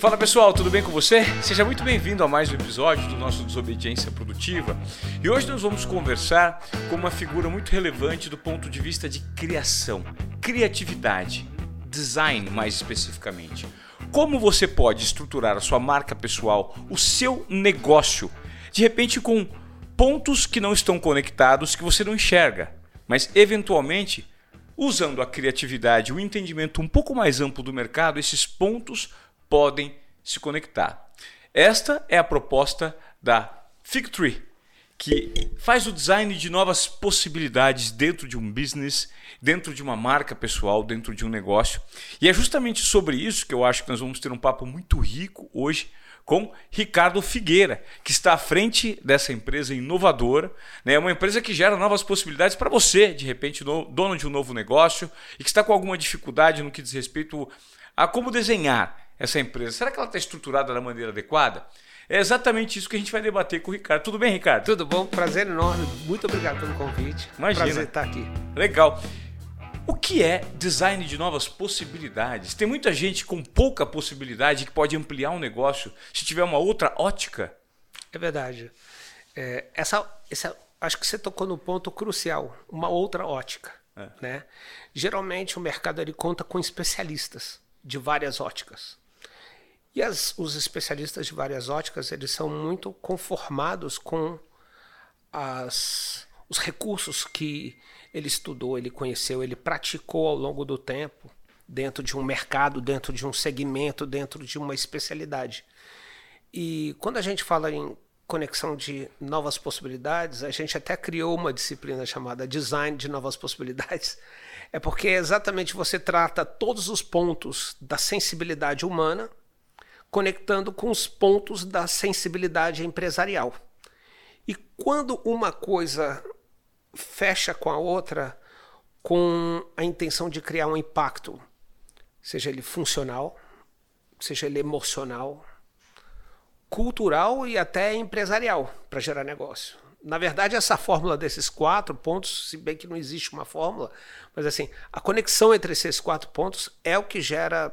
Fala pessoal, tudo bem com você? Seja muito bem-vindo a mais um episódio do nosso Desobediência Produtiva. E hoje nós vamos conversar com uma figura muito relevante do ponto de vista de criação, criatividade, design mais especificamente. Como você pode estruturar a sua marca pessoal, o seu negócio, de repente com pontos que não estão conectados que você não enxerga, mas eventualmente usando a criatividade, o entendimento um pouco mais amplo do mercado, esses pontos podem se conectar. Esta é a proposta da Figtree, que faz o design de novas possibilidades dentro de um business, dentro de uma marca pessoal, dentro de um negócio. E é justamente sobre isso que eu acho que nós vamos ter um papo muito rico hoje com Ricardo Figueira, que está à frente dessa empresa inovadora, né? uma empresa que gera novas possibilidades para você, de repente, dono de um novo negócio e que está com alguma dificuldade no que diz respeito a como desenhar essa empresa? Será que ela está estruturada da maneira adequada? É exatamente isso que a gente vai debater com o Ricardo. Tudo bem, Ricardo? Tudo bom, prazer enorme. Muito obrigado pelo convite. Imagina. Prazer estar aqui. Legal. O que é design de novas possibilidades? Tem muita gente com pouca possibilidade que pode ampliar um negócio se tiver uma outra ótica? É verdade. É, essa, essa, acho que você tocou no ponto crucial, uma outra ótica. É. Né? Geralmente o mercado ele conta com especialistas de várias óticas. E as, os especialistas de várias óticas, eles são muito conformados com as, os recursos que ele estudou, ele conheceu, ele praticou ao longo do tempo, dentro de um mercado, dentro de um segmento, dentro de uma especialidade. E quando a gente fala em conexão de novas possibilidades, a gente até criou uma disciplina chamada Design de Novas Possibilidades. É porque exatamente você trata todos os pontos da sensibilidade humana conectando com os pontos da sensibilidade empresarial. E quando uma coisa fecha com a outra com a intenção de criar um impacto, seja ele funcional, seja ele emocional, cultural e até empresarial para gerar negócio. Na verdade, essa fórmula desses quatro pontos, se bem que não existe uma fórmula, mas assim, a conexão entre esses quatro pontos é o que gera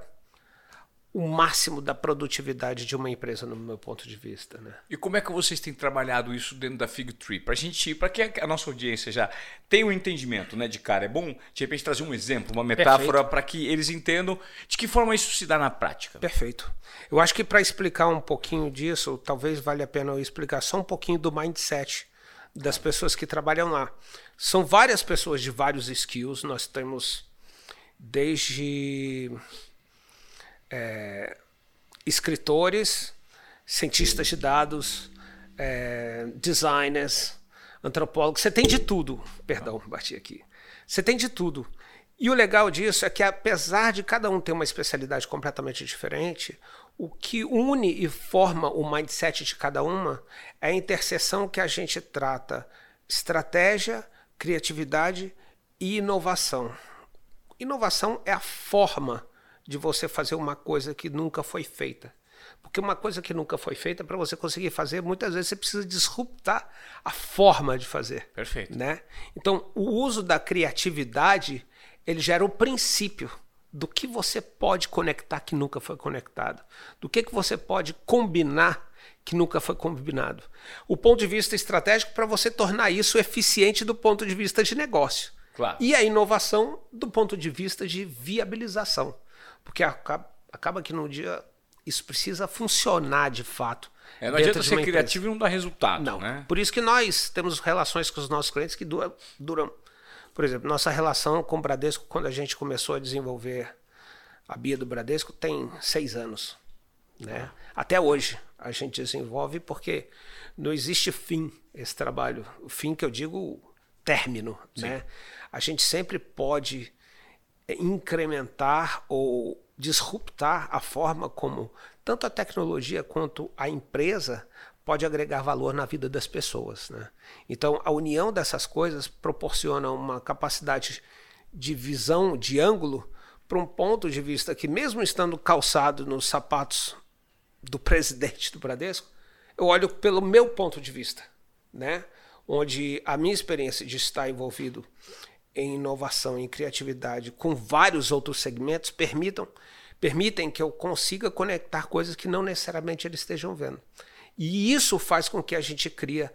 o máximo da produtividade de uma empresa, no meu ponto de vista. Né? E como é que vocês têm trabalhado isso dentro da Fig Tree? Para a gente, para que a nossa audiência já tenha um entendimento né, de cara, é bom de repente trazer um exemplo, uma metáfora para que eles entendam de que forma isso se dá na prática. Perfeito. Eu acho que para explicar um pouquinho disso, talvez valha a pena eu explicar só um pouquinho do mindset das pessoas que trabalham lá. São várias pessoas de vários skills, nós temos desde é, escritores, cientistas de dados, é, designers, antropólogos, você tem de tudo. Perdão, bati aqui. Você tem de tudo. E o legal disso é que, apesar de cada um ter uma especialidade completamente diferente, o que une e forma o mindset de cada uma é a interseção que a gente trata estratégia, criatividade e inovação. Inovação é a forma de você fazer uma coisa que nunca foi feita. Porque uma coisa que nunca foi feita, para você conseguir fazer, muitas vezes você precisa disruptar a forma de fazer. Perfeito. Né? Então, o uso da criatividade, ele gera o princípio do que você pode conectar que nunca foi conectado, do que, que você pode combinar que nunca foi combinado. O ponto de vista estratégico para você tornar isso eficiente do ponto de vista de negócio. Claro. E a inovação do ponto de vista de viabilização. Porque acaba, acaba que no dia isso precisa funcionar de fato. É, não adianta ser criativo e não dar resultado. Não. Né? Por isso que nós temos relações com os nossos clientes que duram, duram. Por exemplo, nossa relação com o Bradesco, quando a gente começou a desenvolver a Bia do Bradesco, tem seis anos. Né? Até hoje a gente desenvolve porque não existe fim esse trabalho. O fim que eu digo, término. Né? A gente sempre pode incrementar ou disruptar a forma como tanto a tecnologia quanto a empresa pode agregar valor na vida das pessoas. Né? Então, a união dessas coisas proporciona uma capacidade de visão, de ângulo, para um ponto de vista que, mesmo estando calçado nos sapatos do presidente do Bradesco, eu olho pelo meu ponto de vista, né? onde a minha experiência de estar envolvido em inovação, em criatividade, com vários outros segmentos, permitam, permitem que eu consiga conectar coisas que não necessariamente eles estejam vendo. E isso faz com que a gente crie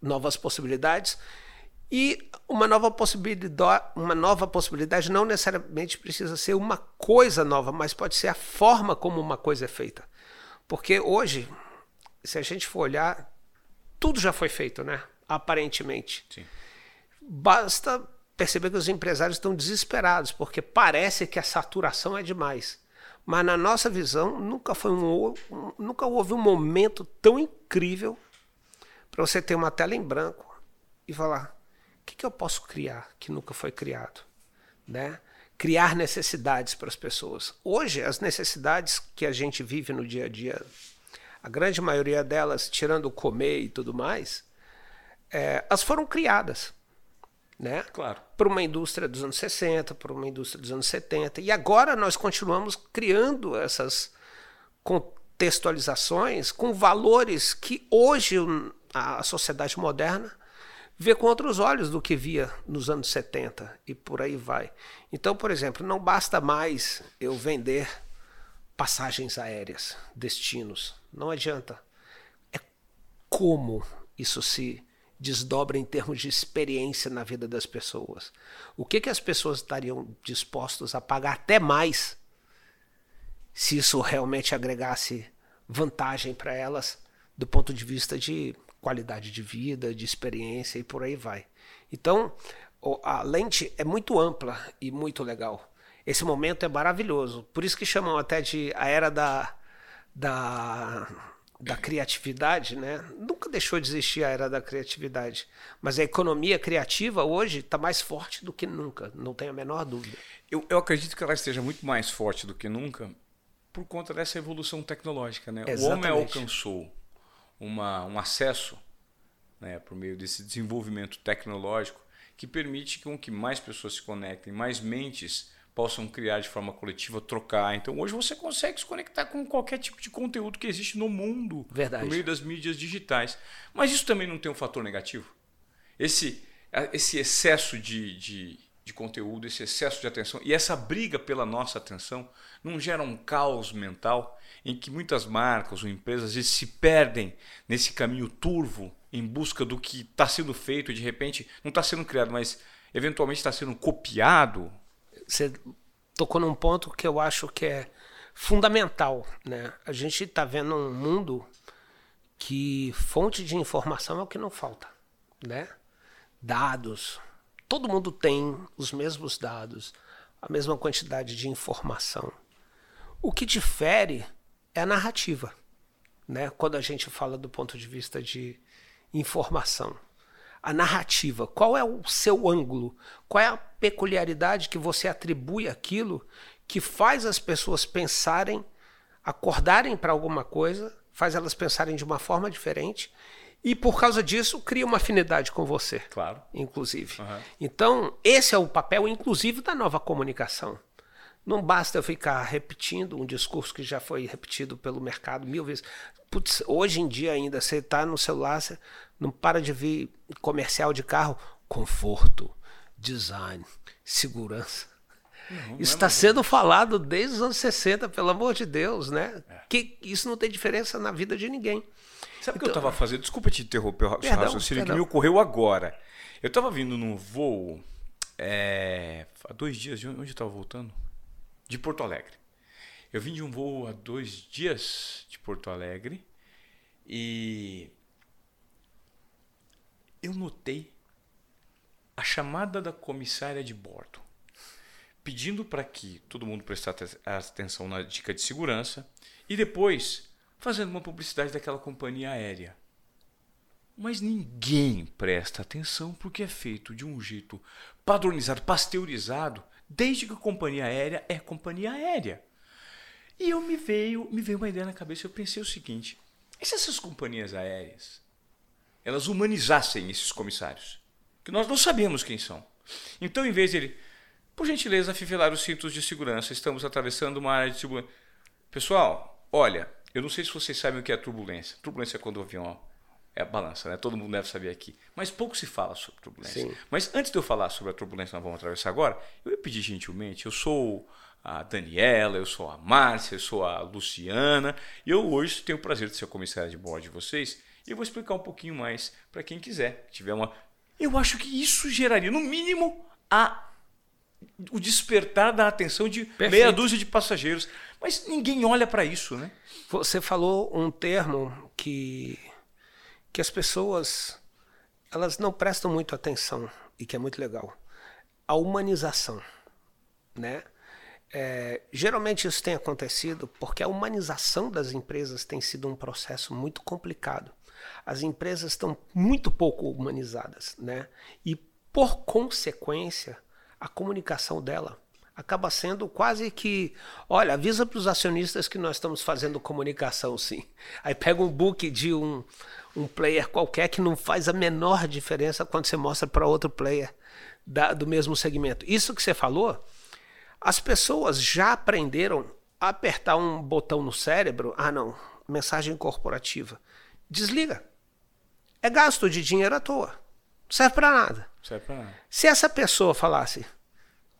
novas possibilidades. E uma nova possibilidade, uma nova possibilidade não necessariamente precisa ser uma coisa nova, mas pode ser a forma como uma coisa é feita. Porque hoje, se a gente for olhar, tudo já foi feito, né? Aparentemente. Sim. Basta perceber que os empresários estão desesperados, porque parece que a saturação é demais. Mas na nossa visão, nunca foi um, nunca houve um momento tão incrível para você ter uma tela em branco e falar: o que, que eu posso criar que nunca foi criado, né? Criar necessidades para as pessoas. Hoje, as necessidades que a gente vive no dia a dia, a grande maioria delas, tirando comer e tudo mais, é, elas foram criadas né? Claro. Para uma indústria dos anos 60, para uma indústria dos anos 70. E agora nós continuamos criando essas contextualizações com valores que hoje a sociedade moderna vê com outros olhos do que via nos anos 70 e por aí vai. Então, por exemplo, não basta mais eu vender passagens aéreas, destinos. Não adianta. É como isso se desdobra em termos de experiência na vida das pessoas. O que, que as pessoas estariam dispostas a pagar até mais se isso realmente agregasse vantagem para elas do ponto de vista de qualidade de vida, de experiência e por aí vai. Então, a lente é muito ampla e muito legal. Esse momento é maravilhoso. Por isso que chamam até de a era da, da da criatividade, né? Nunca deixou de existir a era da criatividade, mas a economia criativa hoje está mais forte do que nunca, não tenho a menor dúvida. Eu, eu acredito que ela esteja muito mais forte do que nunca por conta dessa evolução tecnológica, né? O homem alcançou uma, um acesso, né, por meio desse desenvolvimento tecnológico que permite com que mais pessoas se conectem, mais mentes possam criar de forma coletiva, trocar. Então hoje você consegue se conectar com qualquer tipo de conteúdo que existe no mundo Verdade. por meio das mídias digitais. Mas isso também não tem um fator negativo? Esse, esse excesso de, de, de conteúdo, esse excesso de atenção e essa briga pela nossa atenção não gera um caos mental em que muitas marcas ou empresas às vezes se perdem nesse caminho turvo em busca do que está sendo feito e de repente não está sendo criado, mas eventualmente está sendo copiado você tocou num ponto que eu acho que é fundamental, né? A gente está vendo um mundo que fonte de informação é o que não falta, né? Dados, todo mundo tem os mesmos dados, a mesma quantidade de informação. O que difere é a narrativa, né? Quando a gente fala do ponto de vista de informação a narrativa, qual é o seu ângulo, qual é a peculiaridade que você atribui àquilo que faz as pessoas pensarem, acordarem para alguma coisa, faz elas pensarem de uma forma diferente e por causa disso cria uma afinidade com você. Claro. Inclusive. Uhum. Então, esse é o papel, inclusive, da nova comunicação. Não basta eu ficar repetindo um discurso que já foi repetido pelo mercado mil vezes. Putz, hoje em dia ainda, você está no celular, você não para de vir comercial de carro. Conforto, design, segurança. Não, isso está é sendo falado desde os anos 60, pelo amor de Deus, né? É. Que isso não tem diferença na vida de ninguém. Sabe o então, que eu estava então, fazendo? Desculpa te interromper o raciocínio que me ocorreu agora. Eu estava vindo num voo é, há dois dias, de onde eu estava voltando? De Porto Alegre. Eu vim de um voo há dois dias de Porto Alegre e eu notei a chamada da comissária de bordo, pedindo para que todo mundo prestasse atenção na dica de segurança e depois fazendo uma publicidade daquela companhia aérea. Mas ninguém presta atenção porque é feito de um jeito padronizado, pasteurizado, desde que a companhia aérea é companhia aérea. E eu me veio, me veio uma ideia na cabeça, eu pensei o seguinte: e se essas companhias aéreas elas humanizassem esses comissários, que nós não sabemos quem são. Então, em vez de ele, por gentileza, afivelar os cintos de segurança, estamos atravessando uma área de turbulência. Pessoal, olha, eu não sei se vocês sabem o que é turbulência. Turbulência é quando o avião é a balança, né? Todo mundo deve saber aqui. Mas pouco se fala sobre turbulência. Sim. Mas antes de eu falar sobre a turbulência que nós vamos atravessar agora, eu ia pedir gentilmente, eu sou a Daniela, eu sou a Márcia, eu sou a Luciana, e eu hoje tenho o prazer de ser o comissário de bordo de vocês, e eu vou explicar um pouquinho mais para quem quiser, tiver uma... Eu acho que isso geraria, no mínimo, a o despertar da atenção de Perfeito. meia dúzia de passageiros. Mas ninguém olha para isso, né? Você falou um termo que que as pessoas elas não prestam muito atenção e que é muito legal. A humanização, né? É, geralmente isso tem acontecido porque a humanização das empresas tem sido um processo muito complicado. As empresas estão muito pouco humanizadas, né? E por consequência, a comunicação dela acaba sendo quase que, olha, avisa para os acionistas que nós estamos fazendo comunicação, sim. Aí pega um book de um, um player qualquer que não faz a menor diferença quando você mostra para outro player da, do mesmo segmento. Isso que você falou, as pessoas já aprenderam a apertar um botão no cérebro. Ah, não, mensagem corporativa. Desliga. É gasto de dinheiro à toa. Não serve para nada. Serve para nada. Se essa pessoa falasse,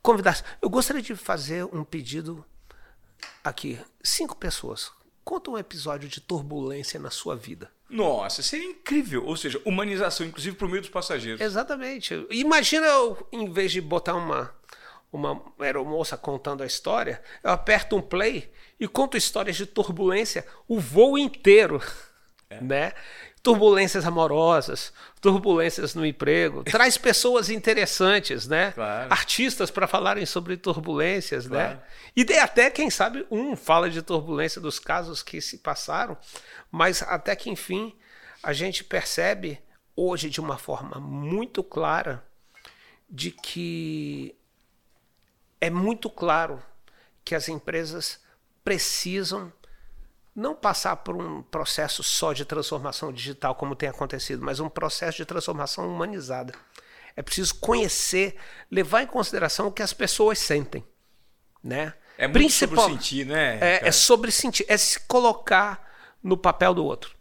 convidasse, eu gostaria de fazer um pedido aqui. Cinco pessoas. Conta um episódio de turbulência na sua vida. Nossa, seria incrível. Ou seja, humanização, inclusive por meio dos passageiros. Exatamente. Imagina eu, em vez de botar uma, uma aeromoça contando a história, eu aperto um play e conto histórias de turbulência o voo inteiro. É. Né? turbulências amorosas, turbulências no emprego, traz pessoas interessantes, né? Claro. Artistas para falarem sobre turbulências, né? claro. né? E de, até quem sabe um fala de turbulência dos casos que se passaram, mas até que enfim a gente percebe hoje de uma forma muito clara de que é muito claro que as empresas precisam não passar por um processo só de transformação digital, como tem acontecido, mas um processo de transformação humanizada. É preciso conhecer, levar em consideração o que as pessoas sentem. Né? É muito Principal, sobre sentir, né? É, é, sobre sentir, é se colocar no papel do outro.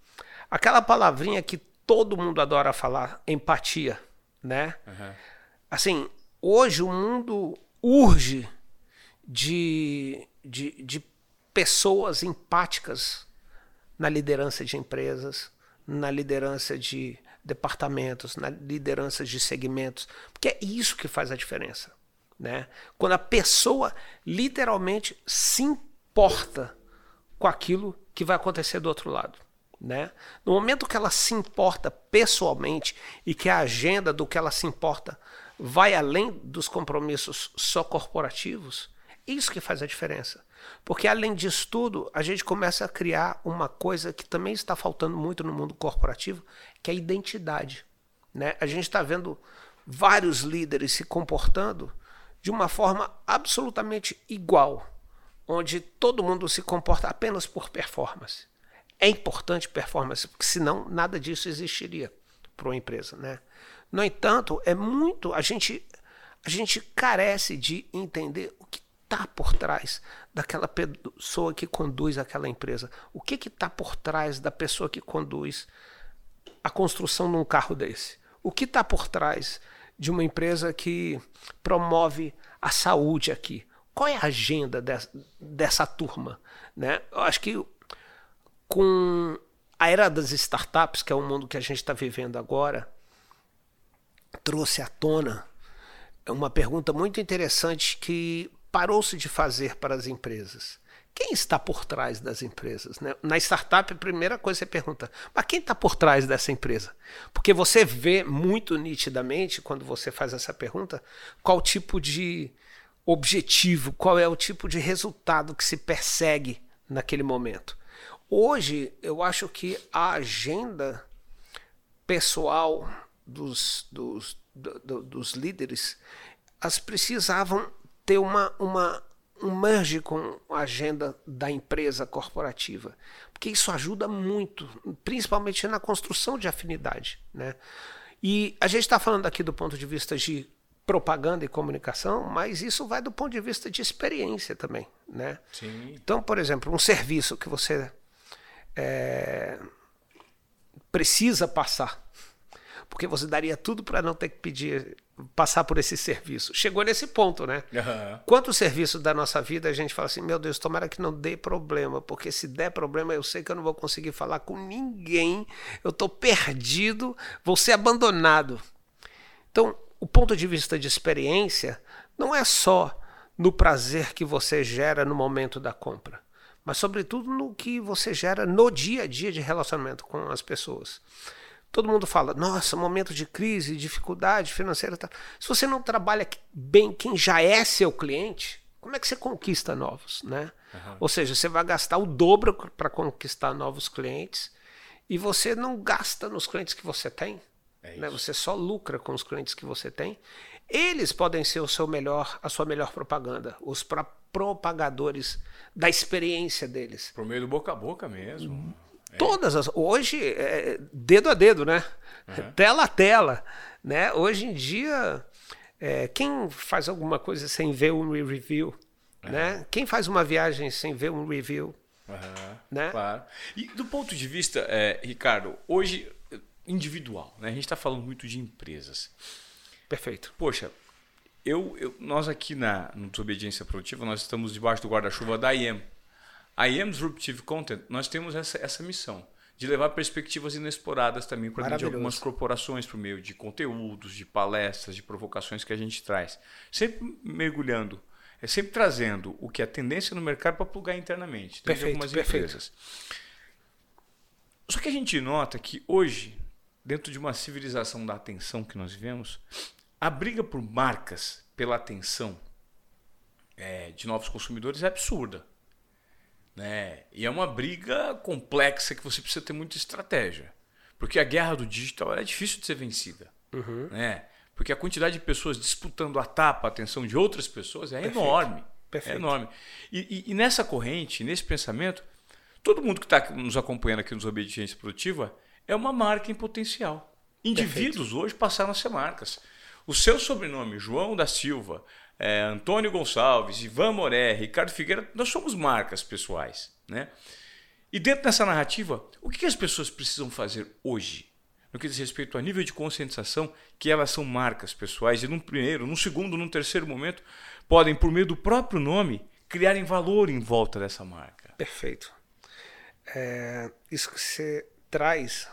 Aquela palavrinha que todo mundo adora falar, empatia, né? Uhum. Assim, hoje o mundo urge de, de, de pessoas empáticas na liderança de empresas, na liderança de departamentos, na liderança de segmentos, porque é isso que faz a diferença, né? Quando a pessoa literalmente se importa com aquilo que vai acontecer do outro lado, né? No momento que ela se importa pessoalmente e que a agenda do que ela se importa vai além dos compromissos só corporativos, isso que faz a diferença. Porque, além disso tudo, a gente começa a criar uma coisa que também está faltando muito no mundo corporativo, que é a identidade. Né? A gente está vendo vários líderes se comportando de uma forma absolutamente igual, onde todo mundo se comporta apenas por performance. É importante performance, porque senão nada disso existiria para uma empresa. Né? No entanto, é muito. A gente, a gente carece de entender o que está por trás daquela pessoa que conduz aquela empresa? O que está por trás da pessoa que conduz a construção de um carro desse? O que está por trás de uma empresa que promove a saúde aqui? Qual é a agenda dessa, dessa turma? Né? Eu acho que com a era das startups, que é o mundo que a gente está vivendo agora, trouxe à tona uma pergunta muito interessante que parou-se de fazer para as empresas? Quem está por trás das empresas? Né? Na startup, a primeira coisa que você pergunta, mas quem está por trás dessa empresa? Porque você vê muito nitidamente, quando você faz essa pergunta, qual tipo de objetivo, qual é o tipo de resultado que se persegue naquele momento. Hoje, eu acho que a agenda pessoal dos, dos, do, dos líderes, as precisavam ter uma, uma, um merge com a agenda da empresa corporativa, porque isso ajuda muito, principalmente na construção de afinidade. Né? E a gente está falando aqui do ponto de vista de propaganda e comunicação, mas isso vai do ponto de vista de experiência também. Né? Então, por exemplo, um serviço que você é, precisa passar. Porque você daria tudo para não ter que pedir, passar por esse serviço. Chegou nesse ponto, né? Uhum. Quanto serviço da nossa vida a gente fala assim: meu Deus, tomara que não dê problema, porque se der problema eu sei que eu não vou conseguir falar com ninguém, eu estou perdido, vou ser abandonado. Então, o ponto de vista de experiência não é só no prazer que você gera no momento da compra, mas sobretudo no que você gera no dia a dia de relacionamento com as pessoas. Todo mundo fala, nossa, momento de crise, dificuldade financeira. Tá. Se você não trabalha bem quem já é seu cliente, como é que você conquista novos, né? Uhum. Ou seja, você vai gastar o dobro para conquistar novos clientes e você não gasta nos clientes que você tem. É né? Você só lucra com os clientes que você tem. Eles podem ser o seu melhor, a sua melhor propaganda, os propagadores da experiência deles. Por meio do boca a boca mesmo. É. Todas as. Hoje, é dedo a dedo, né? Uhum. Tela a tela. Né? Hoje em dia, é, quem faz alguma coisa sem ver um review? Uhum. Né? Quem faz uma viagem sem ver um review? Uhum. Né? Claro. E do ponto de vista, é, Ricardo, hoje, individual, né? a gente está falando muito de empresas. Perfeito. Poxa, eu, eu, nós aqui na no Desobediência Produtiva, nós estamos debaixo do guarda-chuva da IEM. A IEM Disruptive Content, nós temos essa, essa missão de levar perspectivas inexploradas também para de algumas corporações por meio de conteúdos, de palestras, de provocações que a gente traz. Sempre mergulhando, é sempre trazendo o que é tendência no mercado para plugar internamente. Perfeito, algumas perfeito. empresas. Só que a gente nota que hoje, dentro de uma civilização da atenção que nós vivemos, a briga por marcas, pela atenção é, de novos consumidores é absurda. Né? E é uma briga complexa que você precisa ter muita estratégia. Porque a guerra do digital é difícil de ser vencida. Uhum. Né? Porque a quantidade de pessoas disputando a tapa, a atenção de outras pessoas é Perfeito. enorme. Perfeito. É enorme. E, e, e, nessa corrente, nesse pensamento, todo mundo que está nos acompanhando aqui nos Obediência Produtiva é uma marca em potencial. Indivíduos Perfeito. hoje passaram a ser marcas. O seu sobrenome, João da Silva, é, Antônio Gonçalves, Ivan Moré, Ricardo Figueira, nós somos marcas pessoais. Né? E dentro dessa narrativa, o que as pessoas precisam fazer hoje? No que diz respeito ao nível de conscientização, que elas são marcas pessoais, e num primeiro, num segundo, num terceiro momento, podem, por meio do próprio nome, criarem valor em volta dessa marca. Perfeito. É, isso que você traz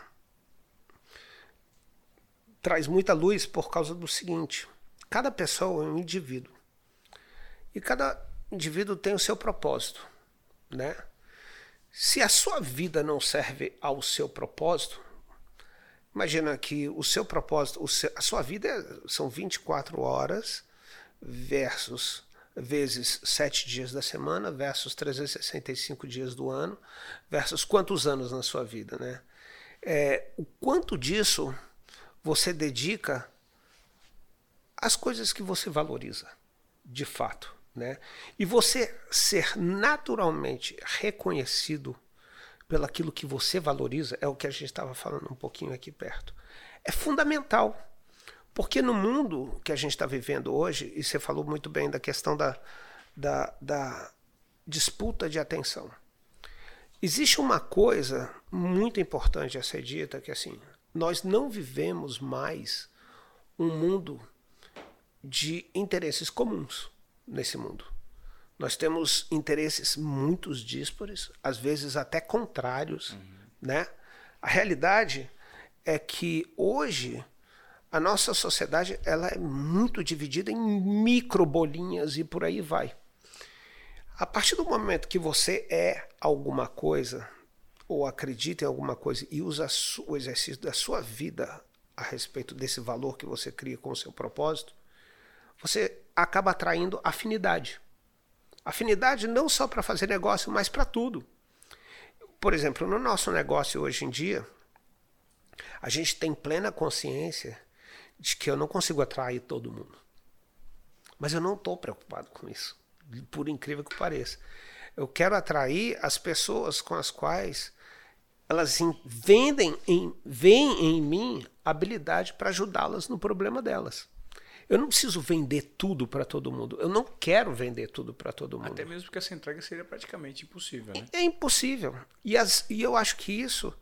traz muita luz por causa do seguinte: cada pessoa é um indivíduo. E cada indivíduo tem o seu propósito, né? Se a sua vida não serve ao seu propósito, imagina que o seu propósito, o seu, a sua vida é, são 24 horas versus vezes 7 dias da semana, versus 365 dias do ano, versus quantos anos na sua vida, né? É, o quanto disso você dedica às coisas que você valoriza, de fato. Né? E você ser naturalmente reconhecido pelaquilo que você valoriza, é o que a gente estava falando um pouquinho aqui perto, é fundamental. Porque no mundo que a gente está vivendo hoje, e você falou muito bem da questão da, da, da disputa de atenção, existe uma coisa muito importante a ser dita, que assim, nós não vivemos mais um mundo de interesses comuns nesse mundo. Nós temos interesses muito díspares, às vezes até contrários, uhum. né? A realidade é que hoje a nossa sociedade ela é muito dividida em micro bolinhas e por aí vai. A partir do momento que você é alguma coisa ou acredita em alguma coisa e usa o exercício da sua vida a respeito desse valor que você cria com o seu propósito, você acaba atraindo afinidade. Afinidade não só para fazer negócio, mas para tudo. Por exemplo, no nosso negócio hoje em dia, a gente tem plena consciência de que eu não consigo atrair todo mundo. Mas eu não estou preocupado com isso, por incrível que pareça. Eu quero atrair as pessoas com as quais elas vendem em, veem em mim habilidade para ajudá-las no problema delas. Eu não preciso vender tudo para todo mundo. Eu não quero vender tudo para todo mundo. Até mesmo porque essa entrega seria praticamente impossível, né? É, é impossível. E, as, e eu acho que isso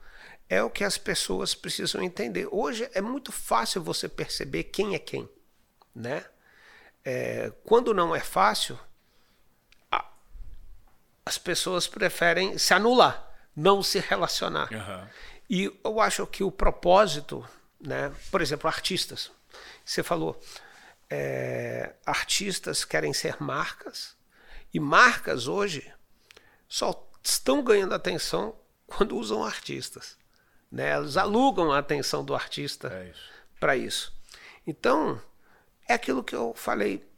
é o que as pessoas precisam entender. Hoje é muito fácil você perceber quem é quem, né? É, quando não é fácil, a, as pessoas preferem se anular, não se relacionar. Uhum. E eu acho que o propósito, né? Por exemplo, artistas. Você falou, é, artistas querem ser marcas e marcas hoje só estão ganhando atenção quando usam artistas. Né? Elas alugam a atenção do artista é para isso. Então, é aquilo que eu falei.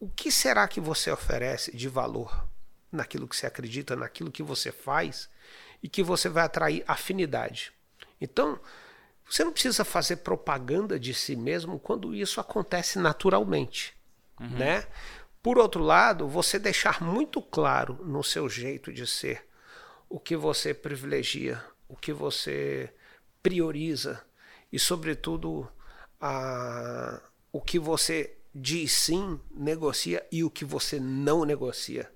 O que será que você oferece de valor naquilo que você acredita, naquilo que você faz e que você vai atrair afinidade? Então, você não precisa fazer propaganda de si mesmo quando isso acontece naturalmente, uhum. né? Por outro lado, você deixar muito claro no seu jeito de ser o que você privilegia, o que você prioriza e, sobretudo, a, o que você diz sim, negocia e o que você não negocia.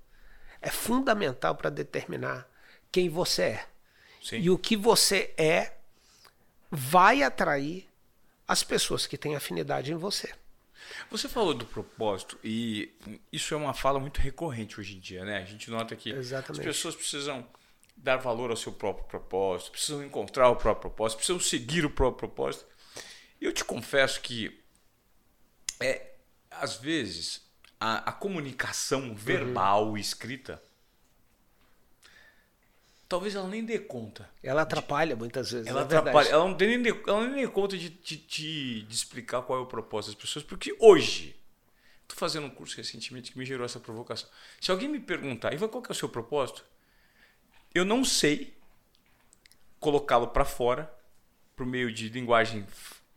É fundamental para determinar quem você é. Sim. E o que você é vai atrair as pessoas que têm afinidade em você. Você falou do propósito e isso é uma fala muito recorrente hoje em dia, né? A gente nota que Exatamente. as pessoas precisam dar valor ao seu próprio propósito, precisam encontrar o próprio propósito, precisam seguir o próprio propósito. E eu te confesso que é às vezes a, a comunicação verbal uhum. escrita talvez ela nem dê conta. Ela atrapalha de... muitas vezes. Ela é atrapalha. Verdade. Ela não, tem nem, ela nem dê conta de, de, de, de, explicar qual é o propósito das pessoas, porque hoje. Estou fazendo um curso recentemente que me gerou essa provocação. Se alguém me perguntar, Ivan, qual é o seu propósito? Eu não sei colocá-lo para fora por meio de linguagem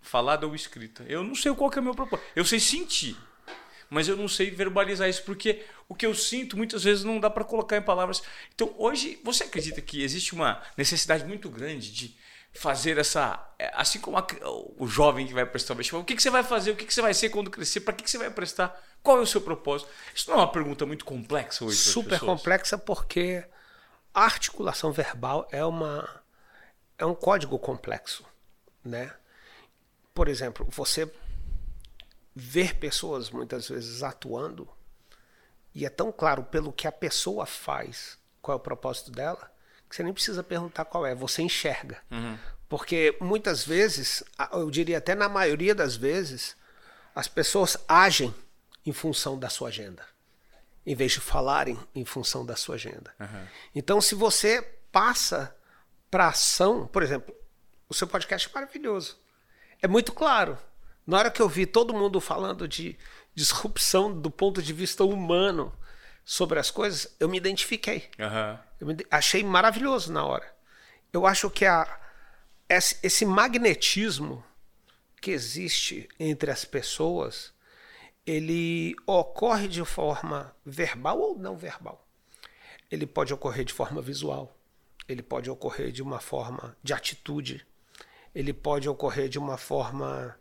falada ou escrita. Eu não sei qual é o meu propósito. Eu sei sentir mas eu não sei verbalizar isso porque o que eu sinto muitas vezes não dá para colocar em palavras. Então, hoje, você acredita que existe uma necessidade muito grande de fazer essa. É, assim como a, o jovem que vai prestar o vestibular, o que, que você vai fazer, o que, que você vai ser quando crescer, para que, que você vai prestar, qual é o seu propósito? Isso não é uma pergunta muito complexa hoje. Super complexa porque a articulação verbal é uma é um código complexo, né? Por exemplo, você ver pessoas muitas vezes atuando e é tão claro pelo que a pessoa faz qual é o propósito dela que você nem precisa perguntar qual é, você enxerga. Uhum. Porque muitas vezes, eu diria até na maioria das vezes, as pessoas agem em função da sua agenda, em vez de falarem em função da sua agenda. Uhum. Então, se você passa para ação, por exemplo, o seu podcast é maravilhoso. É muito claro. Na hora que eu vi todo mundo falando de disrupção do ponto de vista humano sobre as coisas, eu me identifiquei. Uhum. Eu me, achei maravilhoso na hora. Eu acho que a, esse, esse magnetismo que existe entre as pessoas, ele ocorre de forma verbal ou não verbal. Ele pode ocorrer de forma visual, ele pode ocorrer de uma forma de atitude, ele pode ocorrer de uma forma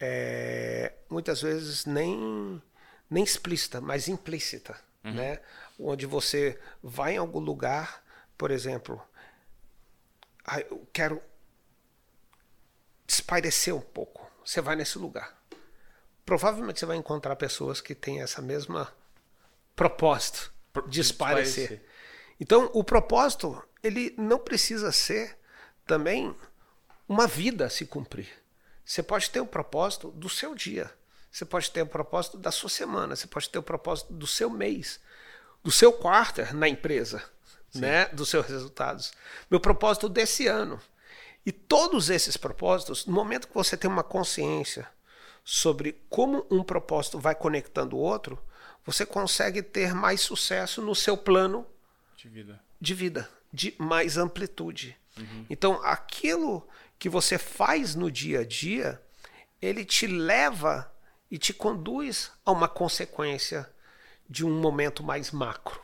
é, muitas vezes nem, nem explícita, mas implícita. Uhum. Né? Onde você vai em algum lugar, por exemplo, ah, eu quero espairecer um pouco. Você vai nesse lugar. Provavelmente você vai encontrar pessoas que têm essa mesma propósito de espairecer. Então, o propósito, ele não precisa ser também uma vida a se cumprir. Você pode ter o propósito do seu dia. Você pode ter o propósito da sua semana. Você pode ter o propósito do seu mês, do seu quarter na empresa, né? Dos seus resultados. Meu propósito desse ano. E todos esses propósitos, no momento que você tem uma consciência sobre como um propósito vai conectando o outro, você consegue ter mais sucesso no seu plano de vida, de, vida, de mais amplitude. Uhum. Então, aquilo que você faz no dia a dia, ele te leva e te conduz a uma consequência de um momento mais macro,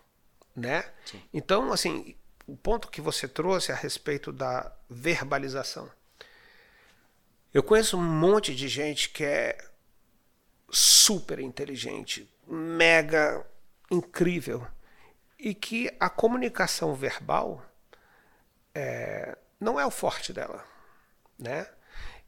né? Sim. Então, assim, o ponto que você trouxe a respeito da verbalização. Eu conheço um monte de gente que é super inteligente, mega incrível, e que a comunicação verbal é, não é o forte dela, né?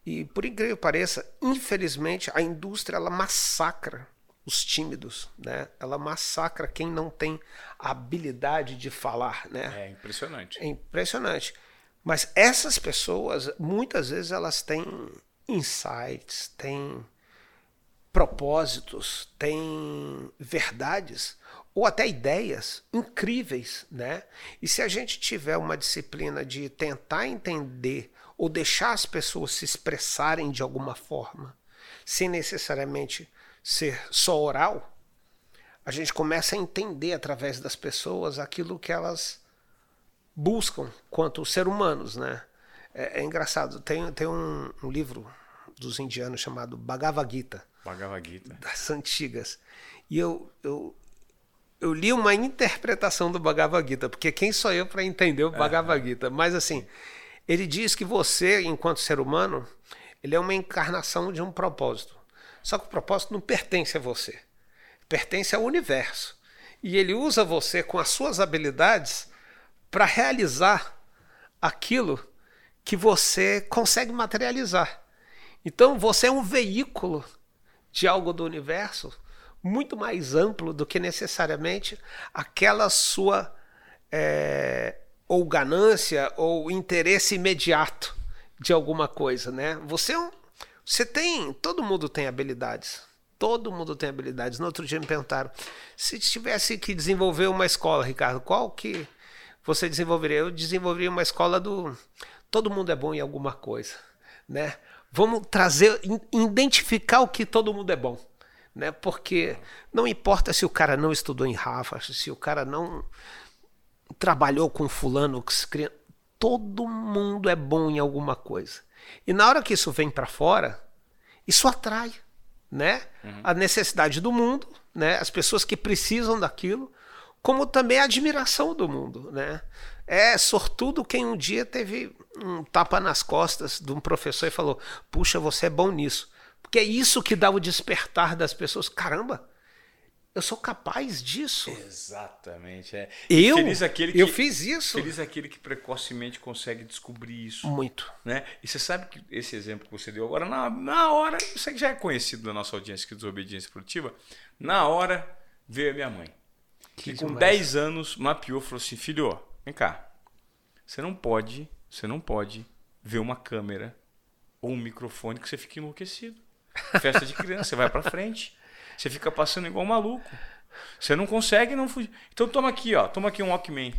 E por incrível que pareça, infelizmente a indústria ela massacra os tímidos, né? Ela massacra quem não tem a habilidade de falar, né? É impressionante. É impressionante. Mas essas pessoas, muitas vezes elas têm insights, têm propósitos, têm verdades ou até ideias incríveis, né? E se a gente tiver uma disciplina de tentar entender ou deixar as pessoas se expressarem de alguma forma, sem necessariamente ser só oral, a gente começa a entender através das pessoas aquilo que elas buscam quanto ser humanos, né? É, é engraçado. Tem, tem um, um, livro dos indianos chamado Bhagavad Gita. Bhagavad Gita. Das antigas. E eu, eu, eu li uma interpretação do Bhagavad Gita, porque quem sou eu para entender o Bhagavad Gita? Mas assim, ele diz que você, enquanto ser humano, ele é uma encarnação de um propósito. Só que o propósito não pertence a você. Pertence ao universo. E ele usa você com as suas habilidades para realizar aquilo que você consegue materializar. Então você é um veículo de algo do universo muito mais amplo do que necessariamente aquela sua é, ou ganância ou interesse imediato de alguma coisa, né? Você é um, você tem, todo mundo tem habilidades. Todo mundo tem habilidades. No outro dia me perguntaram, se tivesse que desenvolver uma escola, Ricardo, qual que você desenvolveria? Eu desenvolveria uma escola do todo mundo é bom em alguma coisa, né? Vamos trazer, identificar o que todo mundo é bom né? Porque não importa se o cara não estudou em Harvard, se o cara não trabalhou com fulano, todo mundo é bom em alguma coisa. E na hora que isso vem para fora, isso atrai, né? Uhum. A necessidade do mundo, né? As pessoas que precisam daquilo, como também a admiração do mundo, né? É sortudo quem um dia teve um tapa nas costas de um professor e falou: "Puxa, você é bom nisso". Porque é isso que dá o despertar das pessoas. Caramba, eu sou capaz disso. Exatamente. É. Eu, feliz aquele que, eu fiz isso. Feliz aquele que precocemente consegue descobrir isso. Muito. Né? E você sabe que esse exemplo que você deu agora, na, na hora, isso que já é conhecido da nossa audiência aqui do Desobediência Produtiva, na hora veio a minha mãe. Que com demais. 10 anos mapeou e falou assim: filho, vem cá. Você não pode, você não pode ver uma câmera ou um microfone que você fique enlouquecido. Festa de criança, você vai para frente. Você fica passando igual um maluco. Você não consegue não fugir. Então toma aqui, ó, toma aqui um Walkman.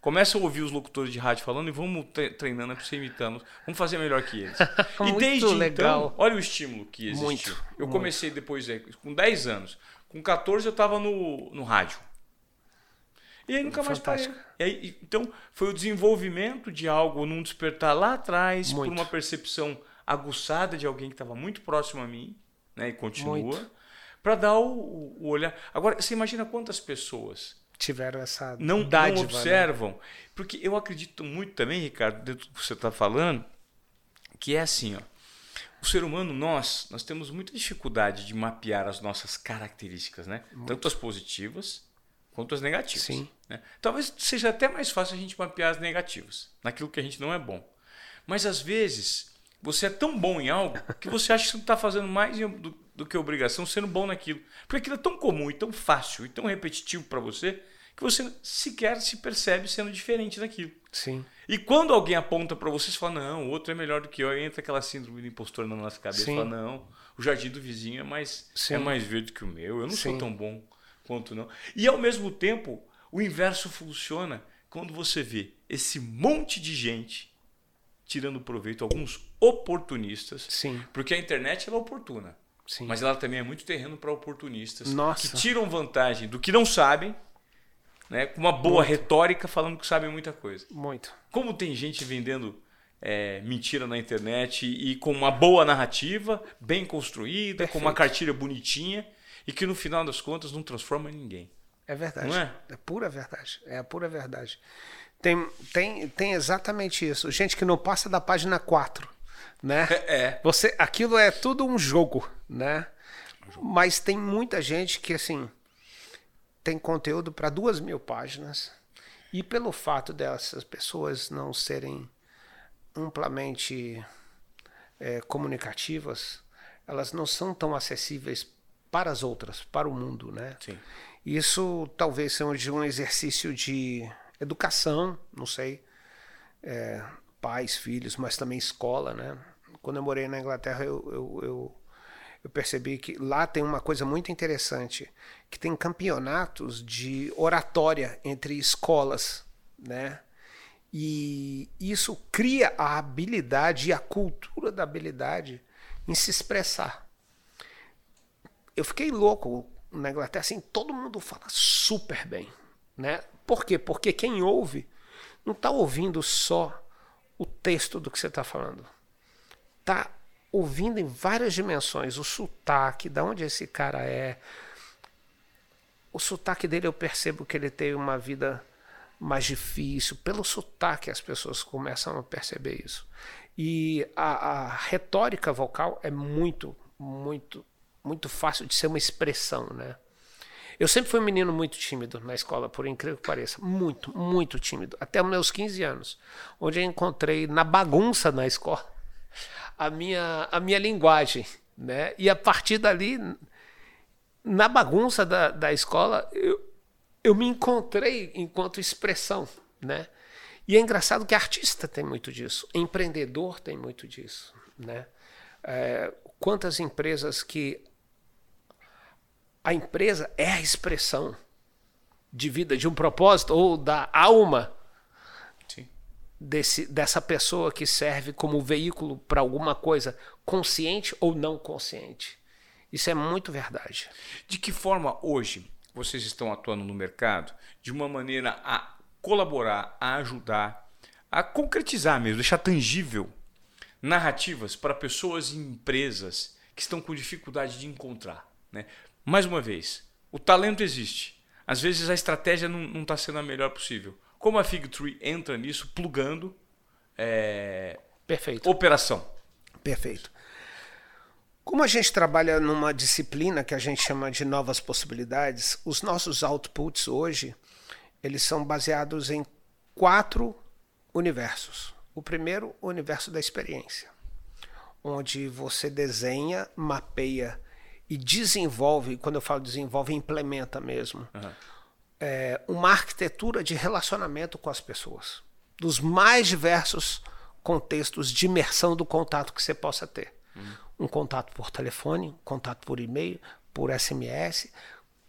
Começa a ouvir os locutores de rádio falando e vamos treinando para você imitando. Vamos fazer melhor que eles. e desde então, legal. então, olha o estímulo que existiu. Muito, eu muito. comecei depois, é, com 10 anos. Com 14 eu estava no, no rádio. E aí nunca Fantástico. mais parei. Aí, então, foi o desenvolvimento de algo num despertar lá atrás, muito. por uma percepção aguçada de alguém que estava muito próximo a mim, né, e continua, para dar o, o, olhar. Agora, você imagina quantas pessoas tiveram essa não, dádiva, não né? observam, né? porque eu acredito muito também, Ricardo, dentro do que você está falando, que é assim, ó. O ser humano, nós, nós temos muita dificuldade de mapear as nossas características, né? Muito. Tanto as positivas quanto as negativas. Sim. Né? Talvez seja até mais fácil a gente mapear as negativas, naquilo que a gente não é bom. Mas às vezes você é tão bom em algo que você acha que você está fazendo mais do, do, que obrigação sendo bom naquilo. Porque aquilo é tão comum e tão fácil e tão repetitivo para você que você sequer se percebe sendo diferente daquilo. Sim. E quando alguém aponta para você, você fala, não, o outro é melhor do que eu, aí entra aquela síndrome do impostor na nossa cabeça. Sim. Fala, não, o jardim do vizinho é mais, é mais verde que o meu, eu não Sim. sou tão bom quanto não. E ao mesmo tempo, o inverso funciona quando você vê esse monte de gente tirando proveito, alguns oportunistas. Sim. Porque a internet ela é oportuna. Sim. Mas ela também é muito terreno para oportunistas Nossa. que tiram vantagem do que não sabem, né, com uma boa muito. retórica falando que sabem muita coisa. Muito. Como tem gente vendendo é, mentira na internet e com uma boa narrativa, bem construída, Perfeito. com uma cartilha bonitinha e que no final das contas não transforma ninguém. É verdade. Não é? É pura verdade. É a pura verdade. Tem, tem, tem exatamente isso. Gente que não passa da página 4, né? É. Você, aquilo é tudo um jogo, né? Mas tem muita gente que, assim, tem conteúdo para duas mil páginas e pelo fato dessas pessoas não serem amplamente é, comunicativas, elas não são tão acessíveis para as outras, para o mundo, né? Sim. Isso talvez seja um exercício de educação, não sei, é, pais, filhos, mas também escola, né? Quando eu morei na Inglaterra, eu, eu, eu, eu percebi que lá tem uma coisa muito interessante, que tem campeonatos de oratória entre escolas, né? E isso cria a habilidade e a cultura da habilidade em se expressar. Eu fiquei louco na Inglaterra, assim, todo mundo fala super bem, né? Por quê? Porque quem ouve não está ouvindo só o texto do que você está falando. Está ouvindo em várias dimensões, o sotaque, de onde esse cara é. O sotaque dele eu percebo que ele teve uma vida mais difícil. Pelo sotaque as pessoas começam a perceber isso. E a, a retórica vocal é muito, muito, muito fácil de ser uma expressão, né? Eu sempre fui um menino muito tímido na escola, por incrível que pareça. Muito, muito tímido. Até meus 15 anos. Onde eu encontrei na bagunça na escola a minha, a minha linguagem. Né? E a partir dali, na bagunça da, da escola, eu, eu me encontrei enquanto expressão, né? E é engraçado que artista tem muito disso, empreendedor tem muito disso, né? É, quantas empresas que a empresa é a expressão de vida, de um propósito ou da alma desse, dessa pessoa que serve como veículo para alguma coisa, consciente ou não consciente. Isso é muito verdade. De que forma hoje vocês estão atuando no mercado de uma maneira a colaborar, a ajudar, a concretizar mesmo, deixar tangível narrativas para pessoas e empresas que estão com dificuldade de encontrar. Né? Mais uma vez, o talento existe. Às vezes a estratégia não está sendo a melhor possível. Como a Figtree entra nisso, plugando é... Perfeito. operação? Perfeito. Como a gente trabalha numa disciplina que a gente chama de novas possibilidades, os nossos outputs hoje eles são baseados em quatro universos. O primeiro, o universo da experiência, onde você desenha, mapeia e desenvolve, quando eu falo desenvolve, implementa mesmo, uhum. é, uma arquitetura de relacionamento com as pessoas, dos mais diversos contextos de imersão do contato que você possa ter. Uhum um contato por telefone, um contato por e-mail, por SMS,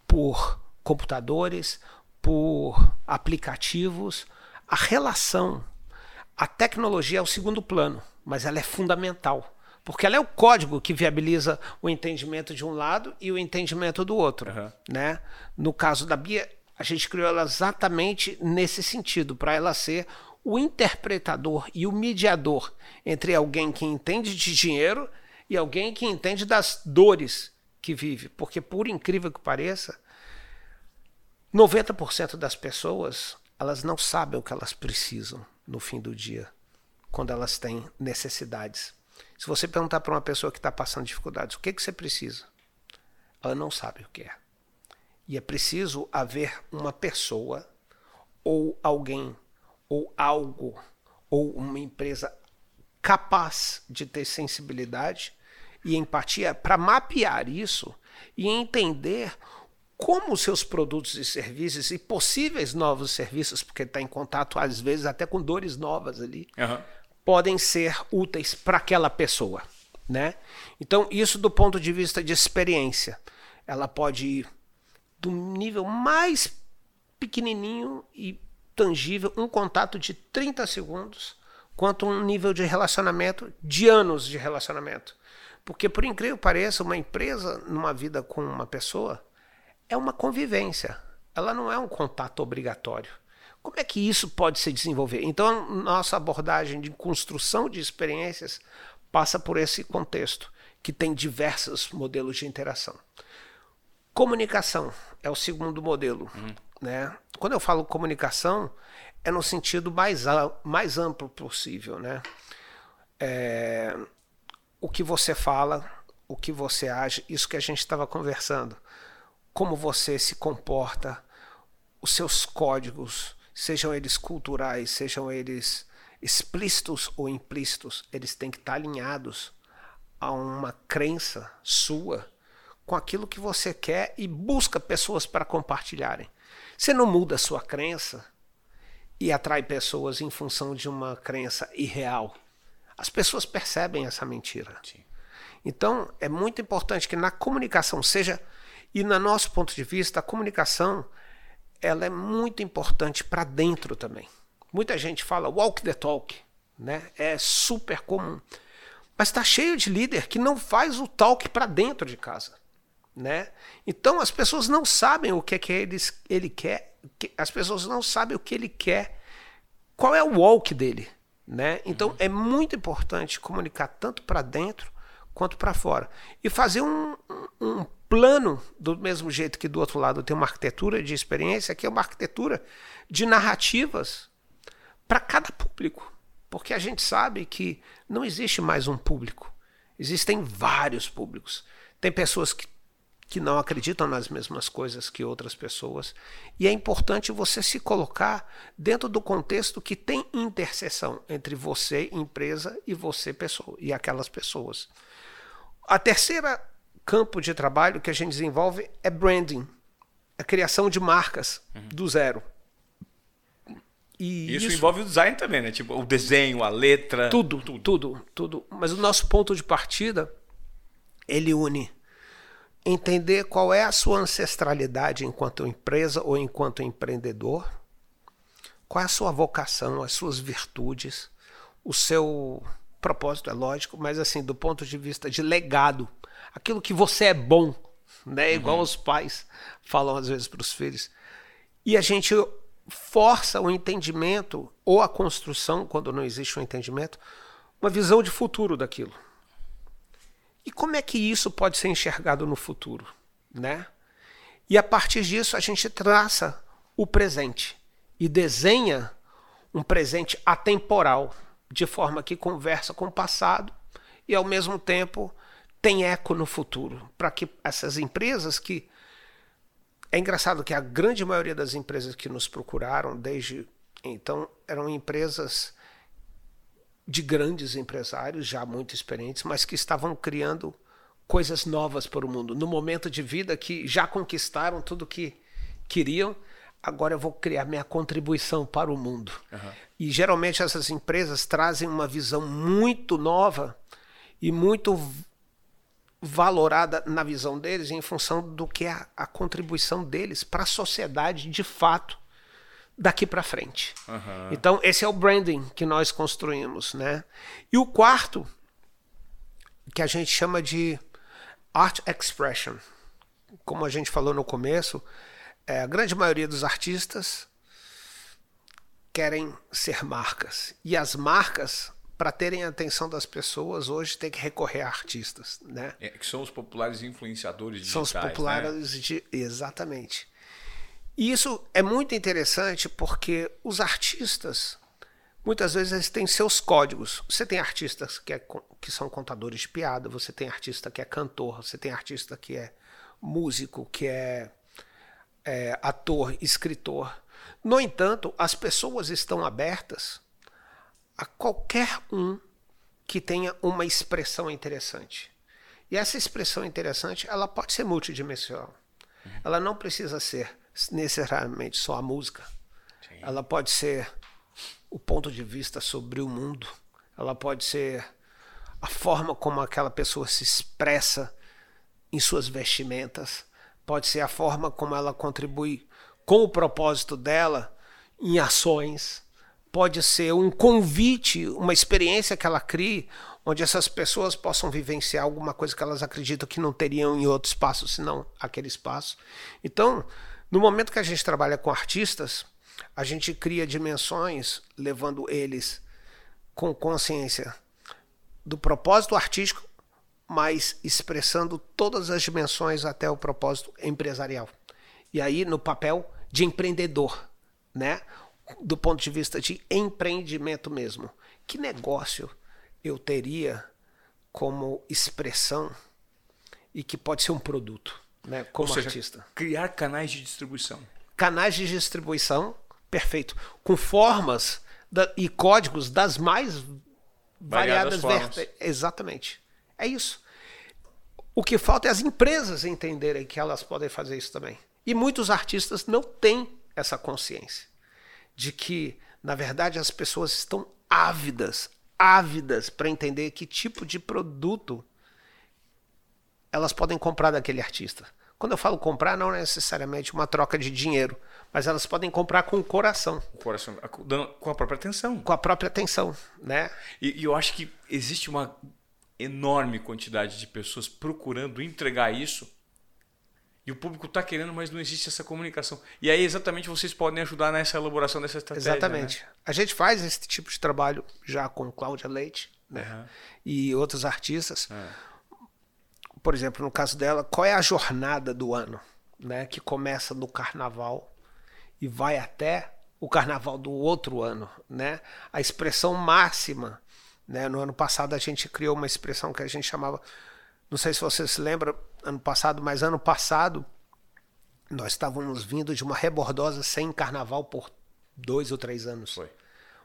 por computadores, por aplicativos. A relação, a tecnologia é o segundo plano, mas ela é fundamental. Porque ela é o código que viabiliza o entendimento de um lado e o entendimento do outro. Uhum. Né? No caso da Bia, a gente criou ela exatamente nesse sentido, para ela ser o interpretador e o mediador entre alguém que entende de dinheiro e alguém que entende das dores que vive. Porque, por incrível que pareça, 90% das pessoas elas não sabem o que elas precisam no fim do dia, quando elas têm necessidades. Se você perguntar para uma pessoa que está passando dificuldades, o que, que você precisa? Ela não sabe o que é. E é preciso haver uma pessoa, ou alguém, ou algo, ou uma empresa capaz de ter sensibilidade e empatia para mapear isso e entender como seus produtos e serviços e possíveis novos serviços, porque está em contato às vezes até com dores novas ali, uhum. Podem ser úteis para aquela pessoa, né? Então isso do ponto de vista de experiência, ela pode ir do nível mais pequenininho e tangível, um contato de 30 segundos, quanto um nível de relacionamento de anos de relacionamento. Porque, por incrível que pareça, uma empresa numa vida com uma pessoa é uma convivência. Ela não é um contato obrigatório. Como é que isso pode se desenvolver? Então, nossa abordagem de construção de experiências passa por esse contexto, que tem diversos modelos de interação. Comunicação é o segundo modelo. Uhum. Né? Quando eu falo comunicação, é no sentido mais, mais amplo possível. Né? É, o que você fala, o que você age, isso que a gente estava conversando. Como você se comporta, os seus códigos, sejam eles culturais, sejam eles explícitos ou implícitos, eles têm que estar alinhados a uma crença sua com aquilo que você quer e busca pessoas para compartilharem. Você não muda a sua crença e atrai pessoas em função de uma crença irreal. As pessoas percebem essa mentira. Sim. Então, é muito importante que na comunicação seja e no nosso ponto de vista, a comunicação ela é muito importante para dentro também. Muita gente fala walk the talk, né? É super comum. Mas está cheio de líder que não faz o talk para dentro de casa, né? Então as pessoas não sabem o que é que ele, ele quer, as pessoas não sabem o que ele quer, qual é o walk dele, né? Então uhum. é muito importante comunicar tanto para dentro quanto para fora e fazer um, um plano do mesmo jeito que do outro lado tem uma arquitetura de experiência, aqui é uma arquitetura de narrativas para cada público. Porque a gente sabe que não existe mais um público. Existem vários públicos. Tem pessoas que, que não acreditam nas mesmas coisas que outras pessoas. E é importante você se colocar dentro do contexto que tem interseção entre você, empresa, e você, pessoa, e aquelas pessoas. A terceira campo de trabalho que a gente desenvolve é branding, a criação de marcas uhum. do zero. E isso, isso, envolve o design também, né? Tipo, o desenho, a letra. Tudo, tudo, tudo, tudo. Mas o nosso ponto de partida, ele une entender qual é a sua ancestralidade enquanto empresa ou enquanto empreendedor, qual é a sua vocação, as suas virtudes, o seu propósito, é lógico, mas assim, do ponto de vista de legado, aquilo que você é bom, né? Igual uhum. os pais falam às vezes para os filhos. E a gente força o entendimento ou a construção, quando não existe um entendimento, uma visão de futuro daquilo. E como é que isso pode ser enxergado no futuro, né? E a partir disso a gente traça o presente e desenha um presente atemporal, de forma que conversa com o passado e ao mesmo tempo tem eco no futuro, para que essas empresas que é engraçado que a grande maioria das empresas que nos procuraram desde então eram empresas de grandes empresários já muito experientes, mas que estavam criando coisas novas para o mundo. No momento de vida que já conquistaram tudo que queriam, agora eu vou criar minha contribuição para o mundo. Uhum. E geralmente essas empresas trazem uma visão muito nova e muito valorada na visão deles em função do que é a, a contribuição deles para a sociedade de fato daqui para frente. Uhum. Então esse é o branding que nós construímos, né? E o quarto que a gente chama de art expression, como a gente falou no começo, é, a grande maioria dos artistas querem ser marcas e as marcas para terem a atenção das pessoas, hoje tem que recorrer a artistas, né? É, que são os populares influenciadores digitais, São os populares, né? de, exatamente. E isso é muito interessante porque os artistas, muitas vezes, eles têm seus códigos. Você tem artistas que, é, que são contadores de piada, você tem artista que é cantor, você tem artista que é músico, que é, é ator, escritor. No entanto, as pessoas estão abertas a qualquer um que tenha uma expressão interessante. E essa expressão interessante, ela pode ser multidimensional. Uhum. Ela não precisa ser necessariamente só a música. Sim. Ela pode ser o ponto de vista sobre o mundo. Ela pode ser a forma como aquela pessoa se expressa em suas vestimentas. Pode ser a forma como ela contribui com o propósito dela em ações pode ser um convite, uma experiência que ela crie, onde essas pessoas possam vivenciar alguma coisa que elas acreditam que não teriam em outro espaço, senão aquele espaço. Então, no momento que a gente trabalha com artistas, a gente cria dimensões, levando eles com consciência do propósito artístico, mas expressando todas as dimensões até o propósito empresarial. E aí, no papel de empreendedor, né? Do ponto de vista de empreendimento mesmo. Que negócio eu teria como expressão e que pode ser um produto, né, como seja, artista? Criar canais de distribuição. Canais de distribuição, perfeito, com formas da, e códigos das mais variadas, Variadas. Exatamente. É isso. O que falta é as empresas entenderem que elas podem fazer isso também. E muitos artistas não têm essa consciência de que, na verdade, as pessoas estão ávidas, ávidas para entender que tipo de produto elas podem comprar daquele artista. Quando eu falo comprar, não é necessariamente uma troca de dinheiro, mas elas podem comprar com o coração, O coração, com a própria atenção. com a própria atenção, né? E, e eu acho que existe uma enorme quantidade de pessoas procurando entregar isso. E o público está querendo, mas não existe essa comunicação. E aí, exatamente, vocês podem ajudar nessa elaboração dessa estratégia. Exatamente. né? A gente faz esse tipo de trabalho já com Cláudia Leite né? Aham. e outros artistas. É. Por exemplo, no caso dela, qual é a jornada do ano? Né? Que começa no carnaval e vai até o carnaval do outro ano. Né? A expressão máxima. Né? No ano passado a gente criou uma expressão que a gente chamava. Não sei se você se lembra, ano passado, mas ano passado nós estávamos vindo de uma rebordosa sem carnaval por dois ou três anos. Foi.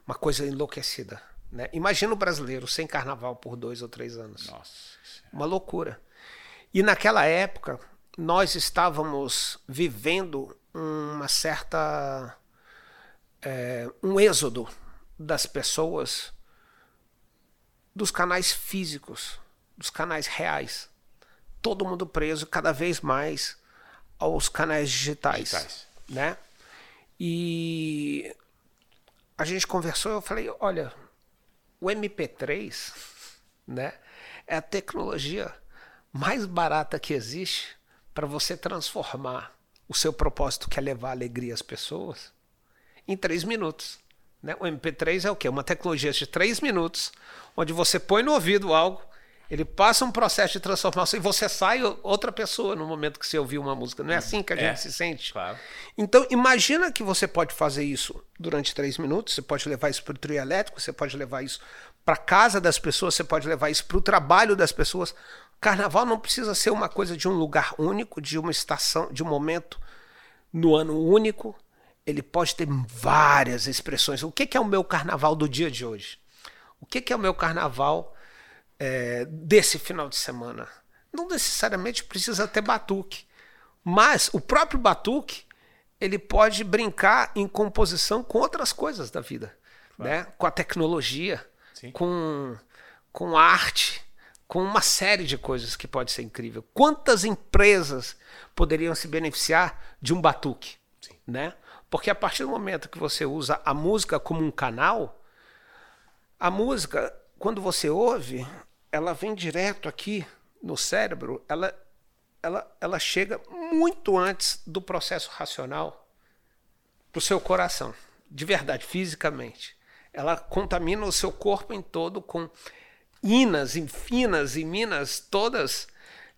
Uma coisa enlouquecida. Né? Imagina o brasileiro sem carnaval por dois ou três anos. Nossa. Uma loucura. E naquela época, nós estávamos vivendo uma certa. é, um êxodo das pessoas dos canais físicos, dos canais reais. Todo mundo preso cada vez mais aos canais digitais. Digitais. Né? E a gente conversou, eu falei, olha, o MP3, né, é a tecnologia mais barata que existe para você transformar o seu propósito que é levar alegria às pessoas em três minutos. Né? O MP3 é o quê? Uma tecnologia de três minutos, onde você põe no ouvido algo, ele passa um processo de transformação e você sai outra pessoa no momento que você ouviu uma música. Não é assim que a gente É, se sente? Claro. Então, imagina que você pode fazer isso durante três minutos, você pode levar isso para o trio elétrico, você pode levar isso para casa das pessoas, você pode levar isso para o trabalho das pessoas. Carnaval não precisa ser uma coisa de um lugar único, de uma estação, de um momento no ano único. Ele pode ter várias expressões. O que é o meu carnaval do dia de hoje? O que é o meu carnaval é, desse final de semana? Não necessariamente precisa ter batuque, mas o próprio batuque ele pode brincar em composição com outras coisas da vida, né? Com a tecnologia, Sim. com com arte, com uma série de coisas que pode ser incrível. Quantas empresas poderiam se beneficiar de um batuque, Sim. né? Porque a partir do momento que você usa a música como um canal, a música, quando você ouve, ela vem direto aqui no cérebro, ela, ela, ela chega muito antes do processo racional para o seu coração, de verdade, fisicamente. Ela contamina o seu corpo em todo com inas, infinas e minas todas,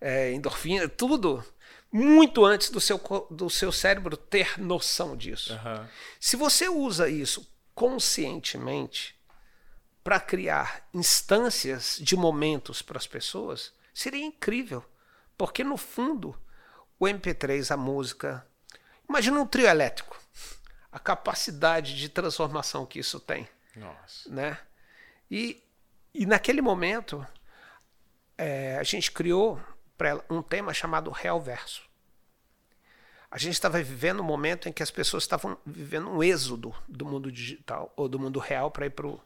é, endorfina, tudo, muito antes do seu, do seu cérebro ter noção disso. Aham. Se você usa isso conscientemente para criar instâncias de momentos para as pessoas, seria incrível. Porque, no fundo, o MP3, a música. Imagina um trio elétrico. A capacidade de transformação que isso tem. Nossa. Né? E, e naquele momento, é, a gente criou para um tema chamado Real Verso. A gente estava vivendo um momento em que as pessoas estavam vivendo um êxodo do mundo digital, ou do mundo real para ir para o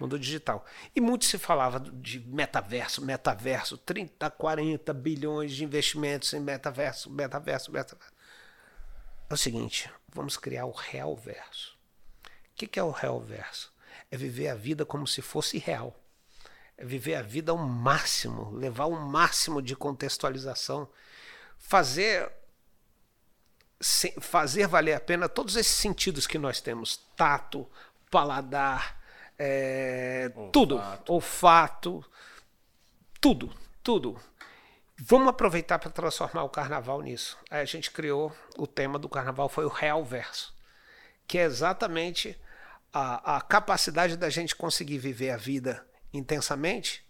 mundo digital. E muito se falava de metaverso, metaverso, 30, 40 bilhões de investimentos em metaverso, metaverso, metaverso. É o seguinte, vamos criar o real verso. O que é o real verso? É viver a vida como se fosse real. É viver a vida ao máximo, levar o máximo de contextualização, fazer fazer valer a pena todos esses sentidos que nós temos: tato, paladar, é, tudo, olfato, tudo, tudo. Vamos aproveitar para transformar o carnaval nisso. Aí a gente criou o tema do carnaval foi o real verso, que é exatamente a, a capacidade da gente conseguir viver a vida intensamente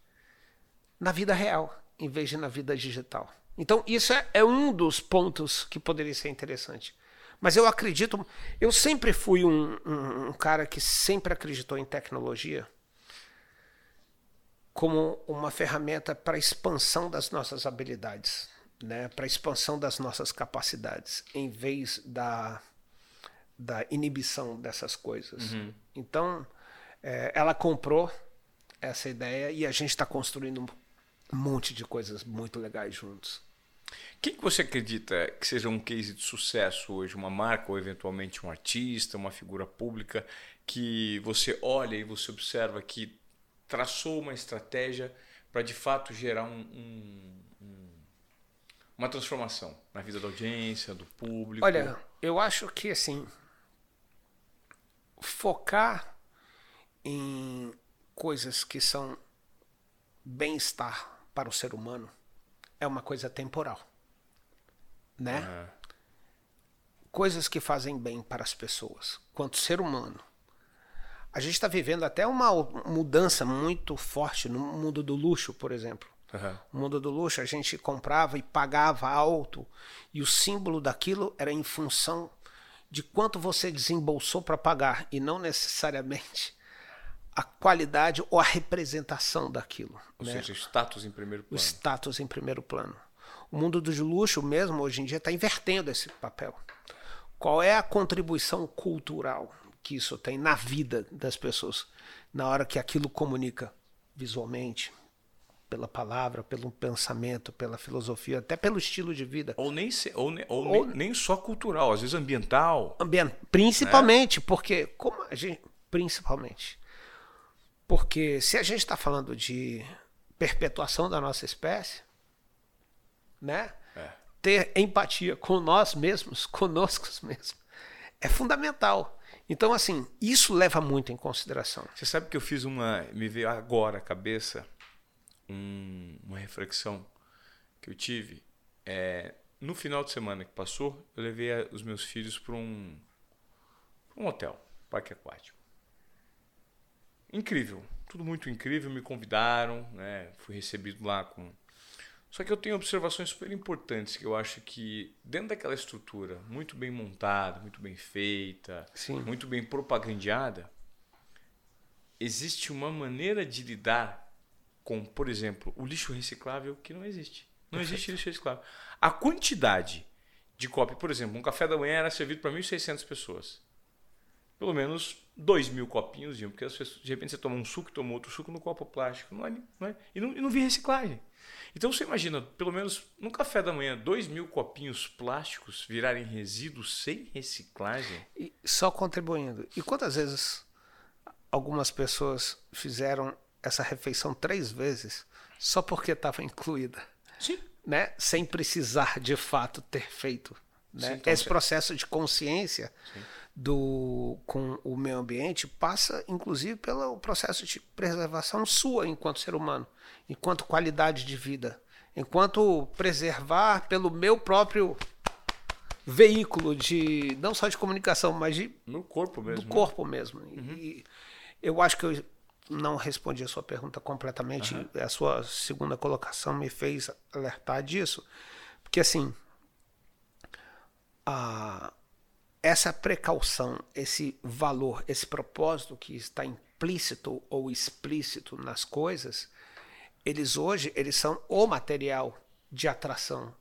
na vida real, em vez de na vida digital. Então, isso é, é um dos pontos que poderia ser interessante. Mas eu acredito, eu sempre fui um, um, um cara que sempre acreditou em tecnologia como uma ferramenta para a expansão das nossas habilidades, né? para a expansão das nossas capacidades, em vez da, da inibição dessas coisas. Uhum. Então, é, ela comprou essa ideia e a gente está construindo um monte de coisas muito legais juntos. Quem que você acredita que seja um case de sucesso hoje? Uma marca ou eventualmente um artista, uma figura pública que você olha e você observa que traçou uma estratégia para de fato gerar um, um, um, uma transformação na vida da audiência, do público? Olha, eu acho que assim focar em coisas que são bem-estar para o ser humano é uma coisa temporal, né? Uhum. Coisas que fazem bem para as pessoas, quanto ser humano. A gente está vivendo até uma mudança muito forte no mundo do luxo, por exemplo. Uhum. O mundo do luxo, a gente comprava e pagava alto, e o símbolo daquilo era em função de quanto você desembolsou para pagar, e não necessariamente a qualidade ou a representação daquilo. Ou né? seja, o status em primeiro plano. O status em primeiro plano. O mundo do luxo mesmo, hoje em dia, está invertendo esse papel. Qual é a contribuição cultural que isso tem na vida das pessoas, na hora que aquilo comunica visualmente, pela palavra, pelo pensamento, pela filosofia, até pelo estilo de vida. Ou nem, se, ou, ou, ou nem, nem, só cultural, às vezes ambiental. Ambient, principalmente, né? porque como a gente, principalmente, porque se a gente está falando de perpetuação da nossa espécie, né? É. Ter empatia com nós mesmos, conosco mesmos, é fundamental. Então, assim, isso leva muito em consideração. Você sabe que eu fiz uma. Me veio agora à cabeça um, uma reflexão que eu tive. É, no final de semana que passou, eu levei os meus filhos para um, um hotel, parque aquático incrível, tudo muito incrível. Me convidaram, né? Fui recebido lá com. Só que eu tenho observações super importantes que eu acho que dentro daquela estrutura muito bem montada, muito bem feita, Sim. muito bem propagandeada, existe uma maneira de lidar com, por exemplo, o lixo reciclável que não existe. Não Perfeito. existe lixo reciclável. A quantidade de copy, por exemplo, um café da manhã era servido para 1.600 pessoas. Pelo menos dois mil copinhos porque pessoas, de repente você toma um suco, toma outro suco no copo plástico, não é, não é, e, não, e não vi reciclagem. Então você imagina, pelo menos no café da manhã, dois mil copinhos plásticos virarem resíduos sem reciclagem? E só contribuindo. E quantas vezes algumas pessoas fizeram essa refeição três vezes só porque estava incluída? Sim. Né? Sem precisar de fato ter feito. Né? Sim, então, Esse processo de consciência. Sim do com o meio ambiente passa inclusive pelo processo de preservação sua enquanto ser humano, enquanto qualidade de vida, enquanto preservar pelo meu próprio veículo de não só de comunicação, mas de no corpo mesmo. Do corpo mesmo. Uhum. E eu acho que eu não respondi a sua pergunta completamente. Uhum. A sua segunda colocação me fez alertar disso, porque assim a essa precaução, esse valor, esse propósito que está implícito ou explícito nas coisas, eles hoje eles são o material de atração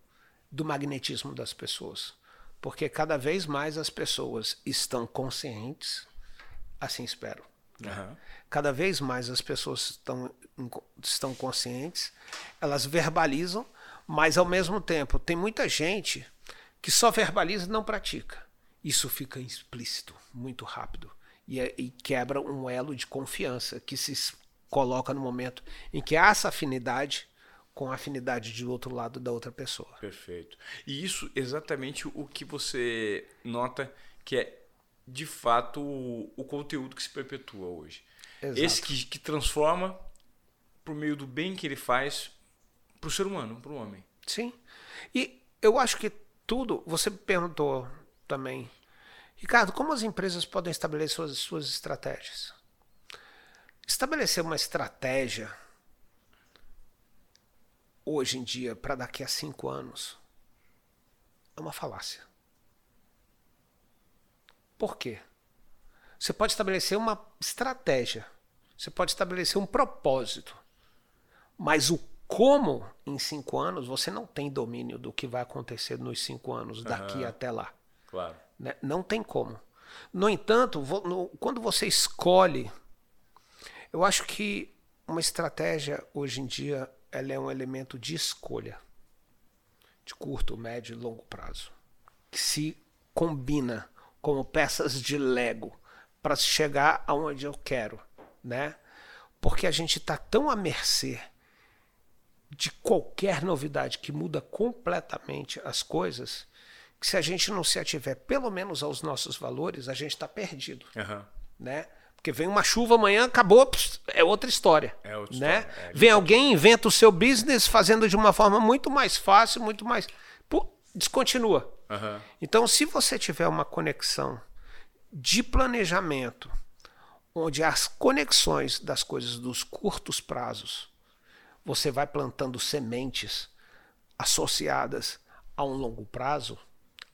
do magnetismo das pessoas. Porque cada vez mais as pessoas estão conscientes, assim espero. Uhum. Cada vez mais as pessoas estão, estão conscientes, elas verbalizam, mas ao mesmo tempo tem muita gente que só verbaliza e não pratica isso fica explícito muito rápido e, é, e quebra um elo de confiança que se coloca no momento em que há essa afinidade com a afinidade de outro lado da outra pessoa. Perfeito. E isso exatamente o que você nota que é de fato o, o conteúdo que se perpetua hoje. Exato. Esse que, que transforma por meio do bem que ele faz para o ser humano, para o homem. Sim. E eu acho que tudo. Você perguntou também Ricardo, como as empresas podem estabelecer suas, suas estratégias? Estabelecer uma estratégia hoje em dia para daqui a cinco anos é uma falácia. Por quê? Você pode estabelecer uma estratégia, você pode estabelecer um propósito, mas o como em cinco anos você não tem domínio do que vai acontecer nos cinco anos daqui uhum. até lá. Claro. Né? Não tem como. No entanto, quando você escolhe, eu acho que uma estratégia hoje em dia ela é um elemento de escolha de curto, médio e longo prazo que se combina como peças de Lego para chegar aonde eu quero, né? Porque a gente está tão à mercê de qualquer novidade que muda completamente as coisas, que se a gente não se ativer pelo menos aos nossos valores, a gente está perdido. Uhum. Né? Porque vem uma chuva amanhã, acabou, é outra história. É outra né? História. É, vem alguém, inventa o seu business fazendo de uma forma muito mais fácil, muito mais. Pô, descontinua. Uhum. Então, se você tiver uma conexão de planejamento, onde as conexões das coisas dos curtos prazos você vai plantando sementes associadas a um longo prazo,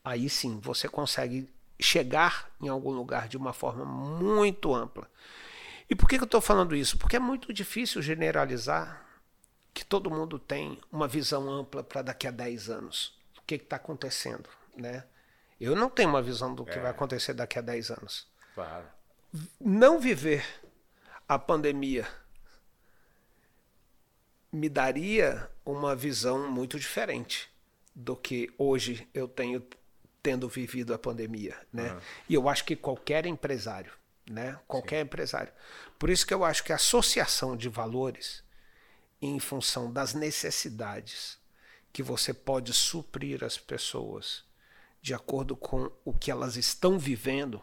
aí sim você consegue chegar em algum lugar de uma forma muito ampla. E por que, eu estou falando isso? Porque é muito difícil generalizar que todo mundo tem uma visão ampla para daqui a 10 anos. O que está acontecendo, né? Eu não tenho uma visão do que é. vai acontecer daqui a 10 anos. Claro. Não viver a pandemia me daria uma visão muito diferente do que hoje eu tenho tendo vivido a pandemia, né? Uhum. E eu acho que qualquer empresário, né? Qualquer Sim. empresário. Por isso que eu acho que a associação de valores em função das necessidades que você pode suprir as pessoas de acordo com o que elas estão vivendo,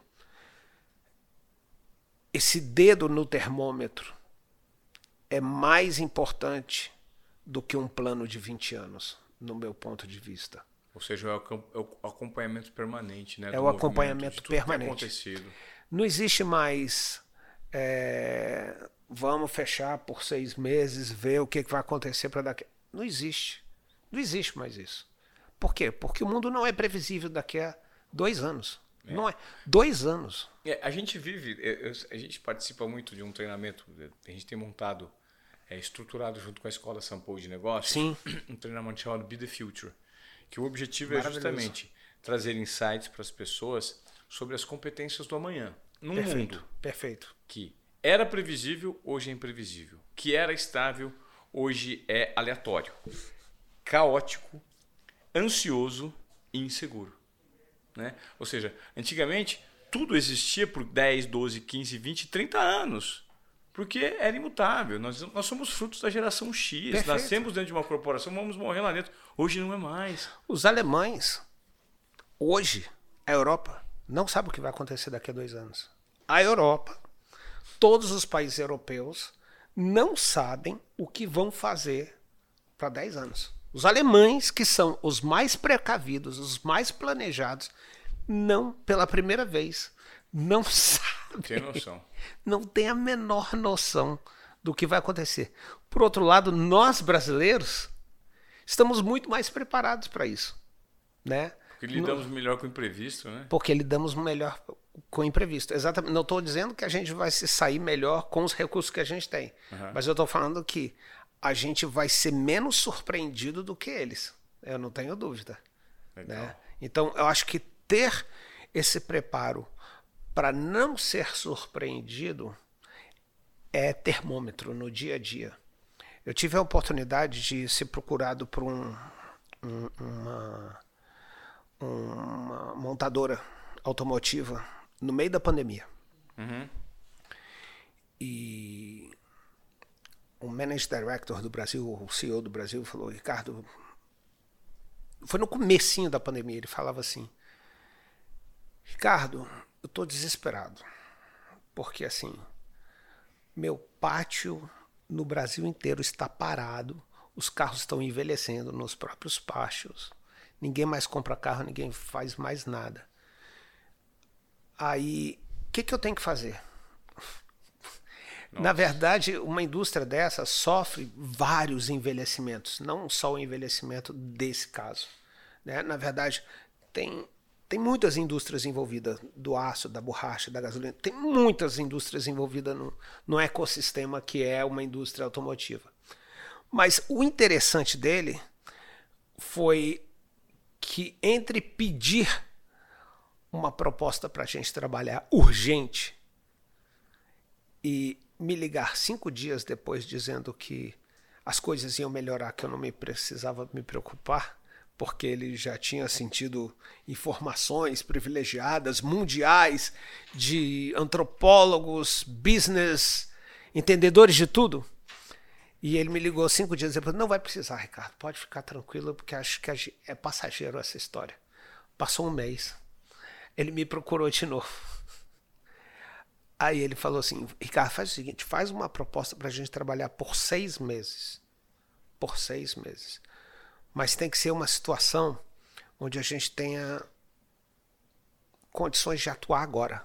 esse dedo no termômetro é mais importante do que um plano de 20 anos, no meu ponto de vista. Ou seja, é, é o acompanhamento permanente, né? É o acompanhamento permanente. Não existe mais. É, vamos fechar por seis meses, ver o que vai acontecer para daqui. Não existe. Não existe mais isso. Por quê? Porque o mundo não é previsível daqui a dois anos. É. Não é. Dois anos. É, a gente vive, a gente participa muito de um treinamento, a gente tem montado é estruturado junto com a Escola Sampo de Negócios, Sim. um treinamento chamado Be the Future, que o objetivo é justamente trazer insights para as pessoas sobre as competências do amanhã. Num perfeito, mundo perfeito. que era previsível, hoje é imprevisível. Que era estável, hoje é aleatório. Caótico, ansioso e inseguro. Né? Ou seja, antigamente tudo existia por 10, 12, 15, 20, 30 anos. Porque era imutável. Nós, nós somos frutos da geração X. Perfeito. Nascemos dentro de uma corporação, vamos morrer lá dentro. Hoje não é mais. Os alemães, hoje, a Europa, não sabe o que vai acontecer daqui a dois anos. A Europa, todos os países europeus, não sabem o que vão fazer para 10 anos. Os alemães, que são os mais precavidos, os mais planejados, não, pela primeira vez, não sabem. Tem noção. Não tem a menor noção do que vai acontecer. Por outro lado, nós brasileiros estamos muito mais preparados para isso, né? Porque lidamos no... melhor com o imprevisto, né? Porque lidamos melhor com o imprevisto. Exatamente. Não estou dizendo que a gente vai se sair melhor com os recursos que a gente tem, uhum. mas eu estou falando que a gente vai ser menos surpreendido do que eles. Eu não tenho dúvida. Né? Então, eu acho que ter esse preparo para não ser surpreendido é termômetro no dia a dia. Eu tive a oportunidade de ser procurado por um, um, uma, uma montadora automotiva no meio da pandemia. Uhum. E o Managing Director do Brasil, o CEO do Brasil, falou, Ricardo, foi no comecinho da pandemia, ele falava assim, Ricardo, eu estou desesperado. Porque assim, meu pátio no Brasil inteiro está parado, os carros estão envelhecendo nos próprios pátios. Ninguém mais compra carro, ninguém faz mais nada. Aí, o que, que eu tenho que fazer? Nossa. Na verdade, uma indústria dessa sofre vários envelhecimentos, não só o envelhecimento desse caso. Né? Na verdade, tem tem muitas indústrias envolvidas, do aço, da borracha, da gasolina, tem muitas indústrias envolvidas no, no ecossistema que é uma indústria automotiva. Mas o interessante dele foi que entre pedir uma proposta para a gente trabalhar urgente e me ligar cinco dias depois dizendo que as coisas iam melhorar, que eu não me precisava me preocupar, porque ele já tinha sentido informações privilegiadas mundiais de antropólogos, business, entendedores de tudo. E ele me ligou cinco dias depois: não vai precisar, Ricardo, pode ficar tranquilo, porque acho que é passageiro essa história. Passou um mês, ele me procurou de novo. Aí ele falou assim: Ricardo, faz o seguinte, faz uma proposta para a gente trabalhar por seis meses. Por seis meses. Mas tem que ser uma situação onde a gente tenha condições de atuar agora.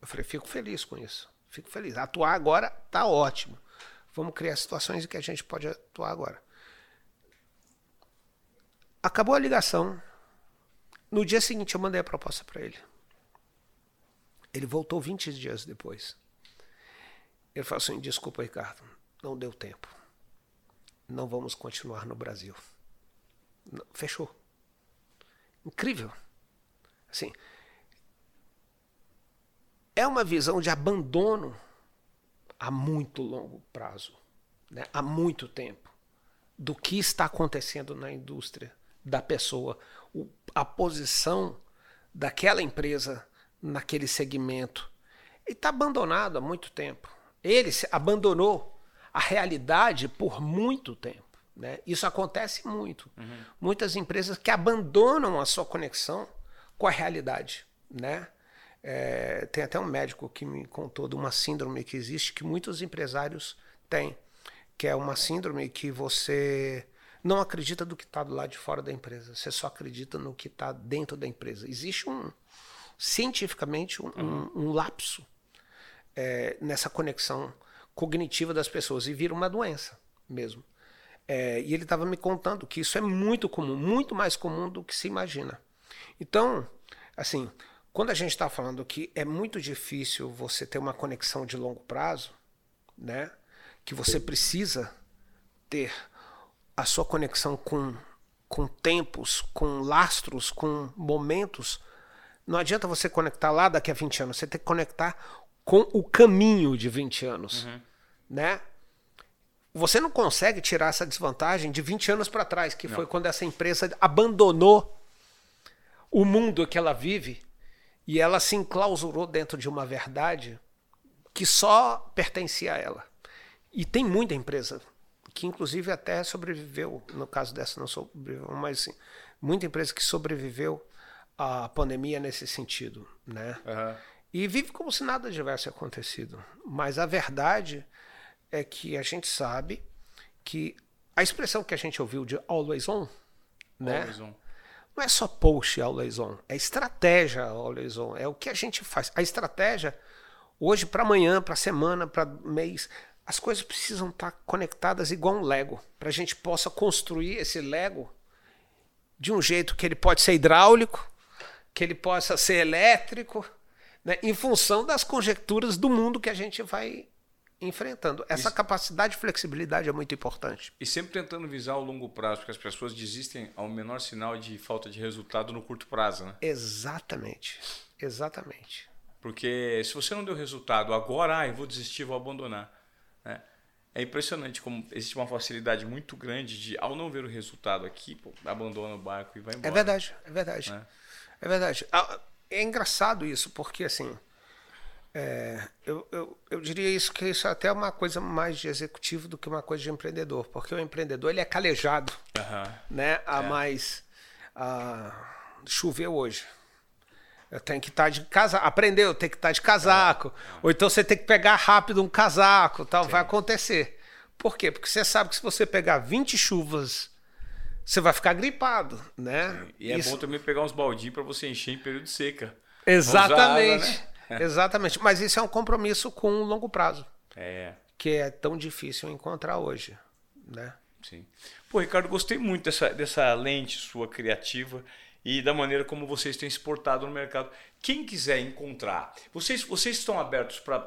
Eu falei, fico feliz com isso. Fico feliz. Atuar agora tá ótimo. Vamos criar situações em que a gente pode atuar agora. Acabou a ligação. No dia seguinte eu mandei a proposta para ele. Ele voltou 20 dias depois. Ele falou assim: desculpa, Ricardo, não deu tempo. Não vamos continuar no Brasil. Fechou. Incrível. Assim, é uma visão de abandono a muito longo prazo, né? há muito tempo, do que está acontecendo na indústria da pessoa, o, a posição daquela empresa naquele segmento. Ele está abandonado há muito tempo. Ele abandonou a realidade por muito tempo. Né? Isso acontece muito. Uhum. Muitas empresas que abandonam a sua conexão com a realidade. Né? É, tem até um médico que me contou de uma síndrome que existe que muitos empresários têm, que é uma síndrome que você não acredita do que está do lado de fora da empresa, você só acredita no que está dentro da empresa. Existe um cientificamente um, uhum. um, um lapso é, nessa conexão cognitiva das pessoas e vira uma doença mesmo. É, e ele estava me contando que isso é muito comum, muito mais comum do que se imagina. Então, assim, quando a gente está falando que é muito difícil você ter uma conexão de longo prazo, né? Que você precisa ter a sua conexão com, com tempos, com lastros, com momentos. Não adianta você conectar lá daqui a 20 anos, você tem que conectar com o caminho de 20 anos, uhum. né? Você não consegue tirar essa desvantagem de 20 anos para trás, que não. foi quando essa empresa abandonou o mundo que ela vive e ela se enclausurou dentro de uma verdade que só pertencia a ela. E tem muita empresa que inclusive até sobreviveu, no caso dessa não sobreviveu, mas assim, muita empresa que sobreviveu à pandemia nesse sentido, né? Uhum. E vive como se nada tivesse acontecido. Mas a verdade é que a gente sabe que a expressão que a gente ouviu de always on, né? Always on. Não é só post always on, é estratégia always on, é o que a gente faz. A estratégia hoje para amanhã, para semana, para mês, as coisas precisam estar tá conectadas igual um Lego, para a gente possa construir esse Lego de um jeito que ele pode ser hidráulico, que ele possa ser elétrico, né, em função das conjecturas do mundo que a gente vai enfrentando. Essa Isso. capacidade de flexibilidade é muito importante. E sempre tentando visar o longo prazo, porque as pessoas desistem ao menor sinal de falta de resultado no curto prazo, né? Exatamente. Exatamente. Porque se você não deu resultado agora, ah, eu vou desistir, vou abandonar. Né? É impressionante como existe uma facilidade muito grande de, ao não ver o resultado aqui, pô, abandona o barco e vai embora. É verdade, é verdade. Né? É verdade. Ah, é engraçado isso, porque assim é, eu, eu, eu diria isso que isso é até uma coisa mais de executivo do que uma coisa de empreendedor, porque o empreendedor ele é calejado, uhum. né? A é. mais a, choveu hoje. Eu tenho que estar tá de casa, aprendeu, tem que estar tá de casaco, uhum. ou então você tem que pegar rápido um casaco, tal, Sim. vai acontecer. Por quê? Porque você sabe que se você pegar 20 chuvas, você vai ficar gripado, né? E é isso... bom também pegar uns baldinhos para você encher em período de seca. Exatamente. Água, né? Exatamente. Mas isso é um compromisso com um longo prazo. É. Que é tão difícil encontrar hoje. Né? Sim. Pô, Ricardo, gostei muito dessa, dessa lente sua criativa e da maneira como vocês têm exportado no mercado. Quem quiser encontrar, vocês, vocês estão abertos para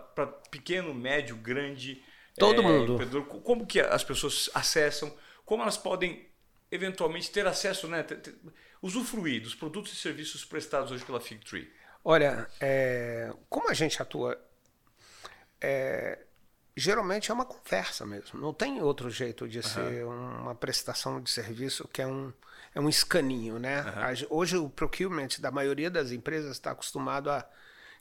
pequeno, médio, grande? Todo é, mundo. Como que as pessoas acessam? Como elas podem eventualmente ter acesso, né, ter, ter, usufruir dos produtos e serviços prestados hoje pela Figtree? Olha, é, como a gente atua, é, geralmente é uma conversa mesmo. Não tem outro jeito de uhum. ser uma prestação de serviço que é um, é um escaninho, né? Uhum. Hoje o procurement da maioria das empresas está acostumado a.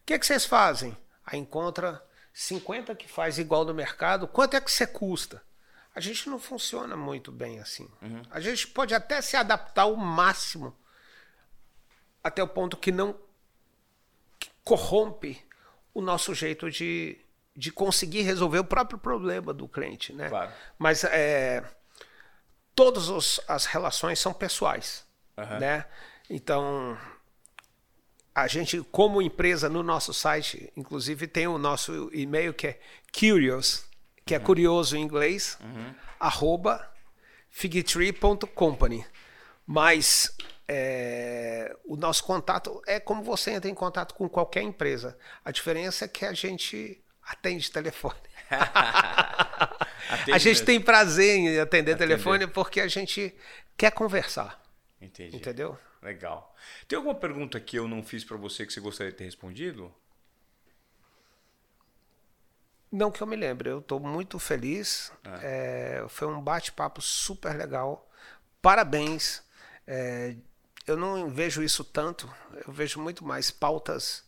O que, é que vocês fazem? Aí encontra 50 que faz igual no mercado. Quanto é que você custa? A gente não funciona muito bem assim. Uhum. A gente pode até se adaptar ao máximo até o ponto que não corrompe o nosso jeito de, de conseguir resolver o próprio problema do cliente, né? Claro. Mas é, todas os, as relações são pessoais, uhum. né? Então a gente, como empresa, no nosso site, inclusive tem o nosso e-mail que é curious, que é uhum. curioso em inglês, uhum. arroba figtree.company. Mas é, o nosso contato é como você entra em contato com qualquer empresa. A diferença é que a gente atende telefone. a gente tem prazer em atender, atender, telefone porque a gente quer conversar. Entendi. Entendeu? Legal. Tem alguma pergunta que eu não fiz para você que você gostaria de ter respondido? Não que eu me lembre. Eu estou muito feliz. É. É, foi um bate-papo super legal. Parabéns. É, eu não vejo isso tanto. Eu vejo muito mais pautas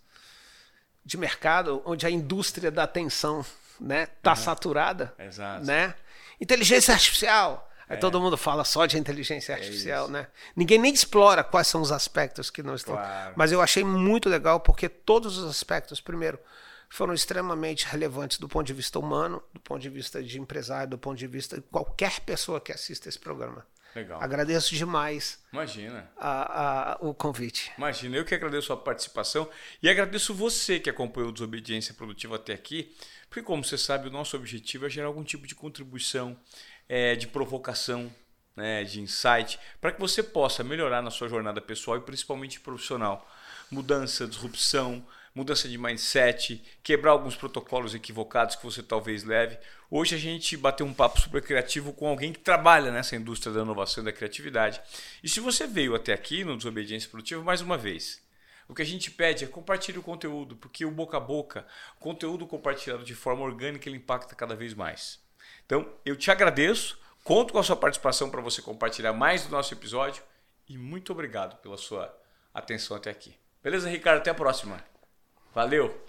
de mercado onde a indústria da atenção né tá uhum. saturada Exato. né inteligência artificial aí é. todo mundo fala só de inteligência é artificial é né ninguém nem explora quais são os aspectos que não estão claro. mas eu achei muito legal porque todos os aspectos primeiro foram extremamente relevantes do ponto de vista humano do ponto de vista de empresário do ponto de vista de qualquer pessoa que assista esse programa Legal. Agradeço demais. Imagina. A, a, o convite. Imagina, eu que agradeço a participação e agradeço você que acompanhou o Desobediência Produtiva até aqui, porque, como você sabe, o nosso objetivo é gerar algum tipo de contribuição, é, de provocação, né, de insight, para que você possa melhorar na sua jornada pessoal e principalmente profissional. Mudança, disrupção, mudança de mindset, quebrar alguns protocolos equivocados que você talvez leve. Hoje a gente bateu um papo super criativo com alguém que trabalha nessa indústria da inovação e da criatividade. E se você veio até aqui no Desobediência Produtiva, mais uma vez, o que a gente pede é compartilhe o conteúdo, porque o boca a boca, o conteúdo compartilhado de forma orgânica, ele impacta cada vez mais. Então, eu te agradeço, conto com a sua participação para você compartilhar mais do nosso episódio e muito obrigado pela sua atenção até aqui. Beleza, Ricardo? Até a próxima. Valeu!